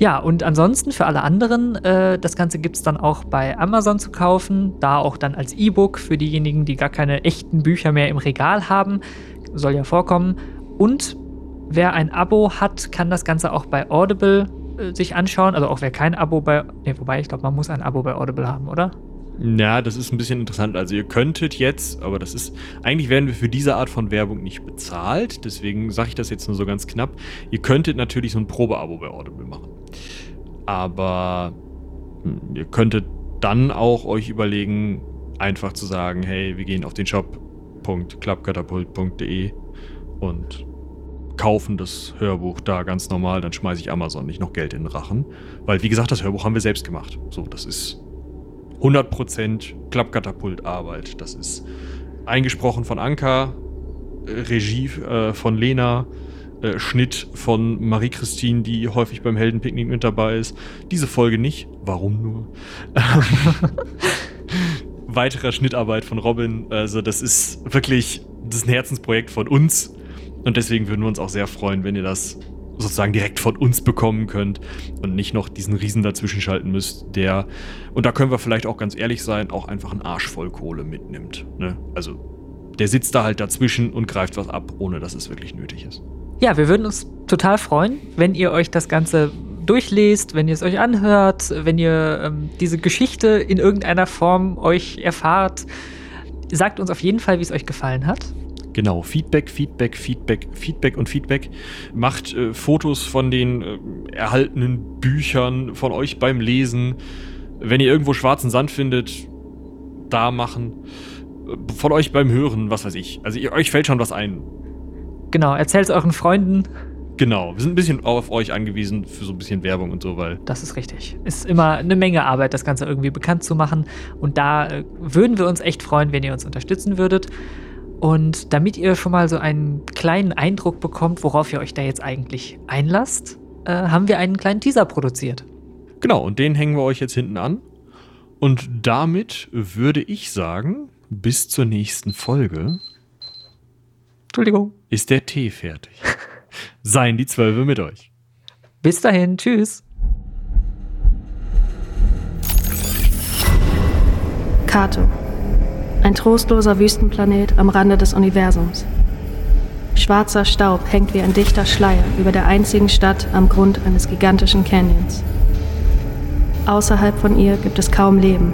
Ja, und ansonsten für alle anderen, äh, das Ganze gibt es dann auch bei Amazon zu kaufen, da auch dann als E-Book für diejenigen, die gar keine echten Bücher mehr im Regal haben. Soll ja vorkommen. Und wer ein Abo hat, kann das Ganze auch bei Audible äh, sich anschauen. Also auch wer kein Abo bei. Ne, wobei, ich glaube, man muss ein Abo bei Audible haben, oder? Ja, das ist ein bisschen interessant. Also ihr könntet jetzt, aber das ist, eigentlich werden wir für diese Art von Werbung nicht bezahlt, deswegen sage ich das jetzt nur so ganz knapp. Ihr könntet natürlich so ein Probeabo bei Audible machen. Aber hm, ihr könntet dann auch euch überlegen, einfach zu sagen, hey, wir gehen auf den Shop.klappkatapult.de und kaufen das Hörbuch da ganz normal, dann schmeiße ich Amazon nicht noch Geld in den Rachen. Weil, wie gesagt, das Hörbuch haben wir selbst gemacht. So, das ist 100% Klappkatapultarbeit. Das ist eingesprochen von Anka, äh, Regie äh, von Lena, äh, Schnitt von Marie-Christine, die häufig beim Heldenpicknick mit dabei ist. Diese Folge nicht. Warum nur? weiterer Schnittarbeit von Robin. Also das ist wirklich das ist ein Herzensprojekt von uns. Und deswegen würden wir uns auch sehr freuen, wenn ihr das sozusagen direkt von uns bekommen könnt und nicht noch diesen Riesen dazwischen schalten müsst, der, und da können wir vielleicht auch ganz ehrlich sein, auch einfach einen Arsch voll Kohle mitnimmt. Ne? Also der sitzt da halt dazwischen und greift was ab, ohne dass es wirklich nötig ist. Ja, wir würden uns total freuen, wenn ihr euch das Ganze durchlest, wenn ihr es euch anhört, wenn ihr ähm, diese Geschichte in irgendeiner Form euch erfahrt. Sagt uns auf jeden Fall, wie es euch gefallen hat. Genau, Feedback, Feedback, Feedback, Feedback und Feedback. Macht äh, Fotos von den äh, erhaltenen Büchern, von euch beim Lesen. Wenn ihr irgendwo schwarzen Sand findet, da machen. Von euch beim Hören, was weiß ich. Also ihr, euch fällt schon was ein. Genau, erzählt es euren Freunden. Genau, wir sind ein bisschen auf euch angewiesen für so ein bisschen Werbung und so, weil. Das ist richtig. Ist immer eine Menge Arbeit, das Ganze irgendwie bekannt zu machen. Und da äh, würden wir uns echt freuen, wenn ihr uns unterstützen würdet. Und damit ihr schon mal so einen kleinen Eindruck bekommt, worauf ihr euch da jetzt eigentlich einlasst, äh, haben wir einen kleinen Teaser produziert. Genau, und den hängen wir euch jetzt hinten an. Und damit würde ich sagen, bis zur nächsten Folge. Entschuldigung. Ist der Tee fertig. Seien die Zwölfe mit euch. Bis dahin, tschüss. Kato. Ein trostloser Wüstenplanet am Rande des Universums. Schwarzer Staub hängt wie ein dichter Schleier über der einzigen Stadt am Grund eines gigantischen Canyons. Außerhalb von ihr gibt es kaum Leben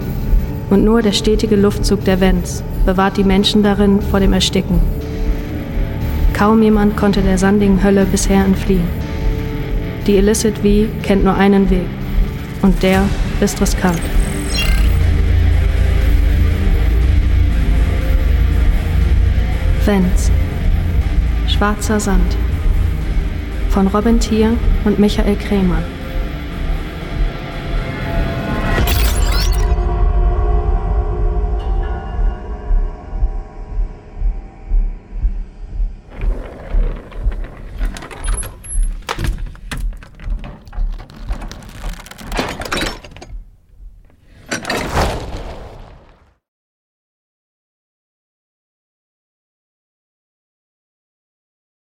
und nur der stetige Luftzug der Vents bewahrt die Menschen darin vor dem Ersticken. Kaum jemand konnte der sandigen Hölle bisher entfliehen. Die Illicit V kennt nur einen Weg und der ist riskant. Vents. Schwarzer Sand. Von Robin Thier und Michael Krämer.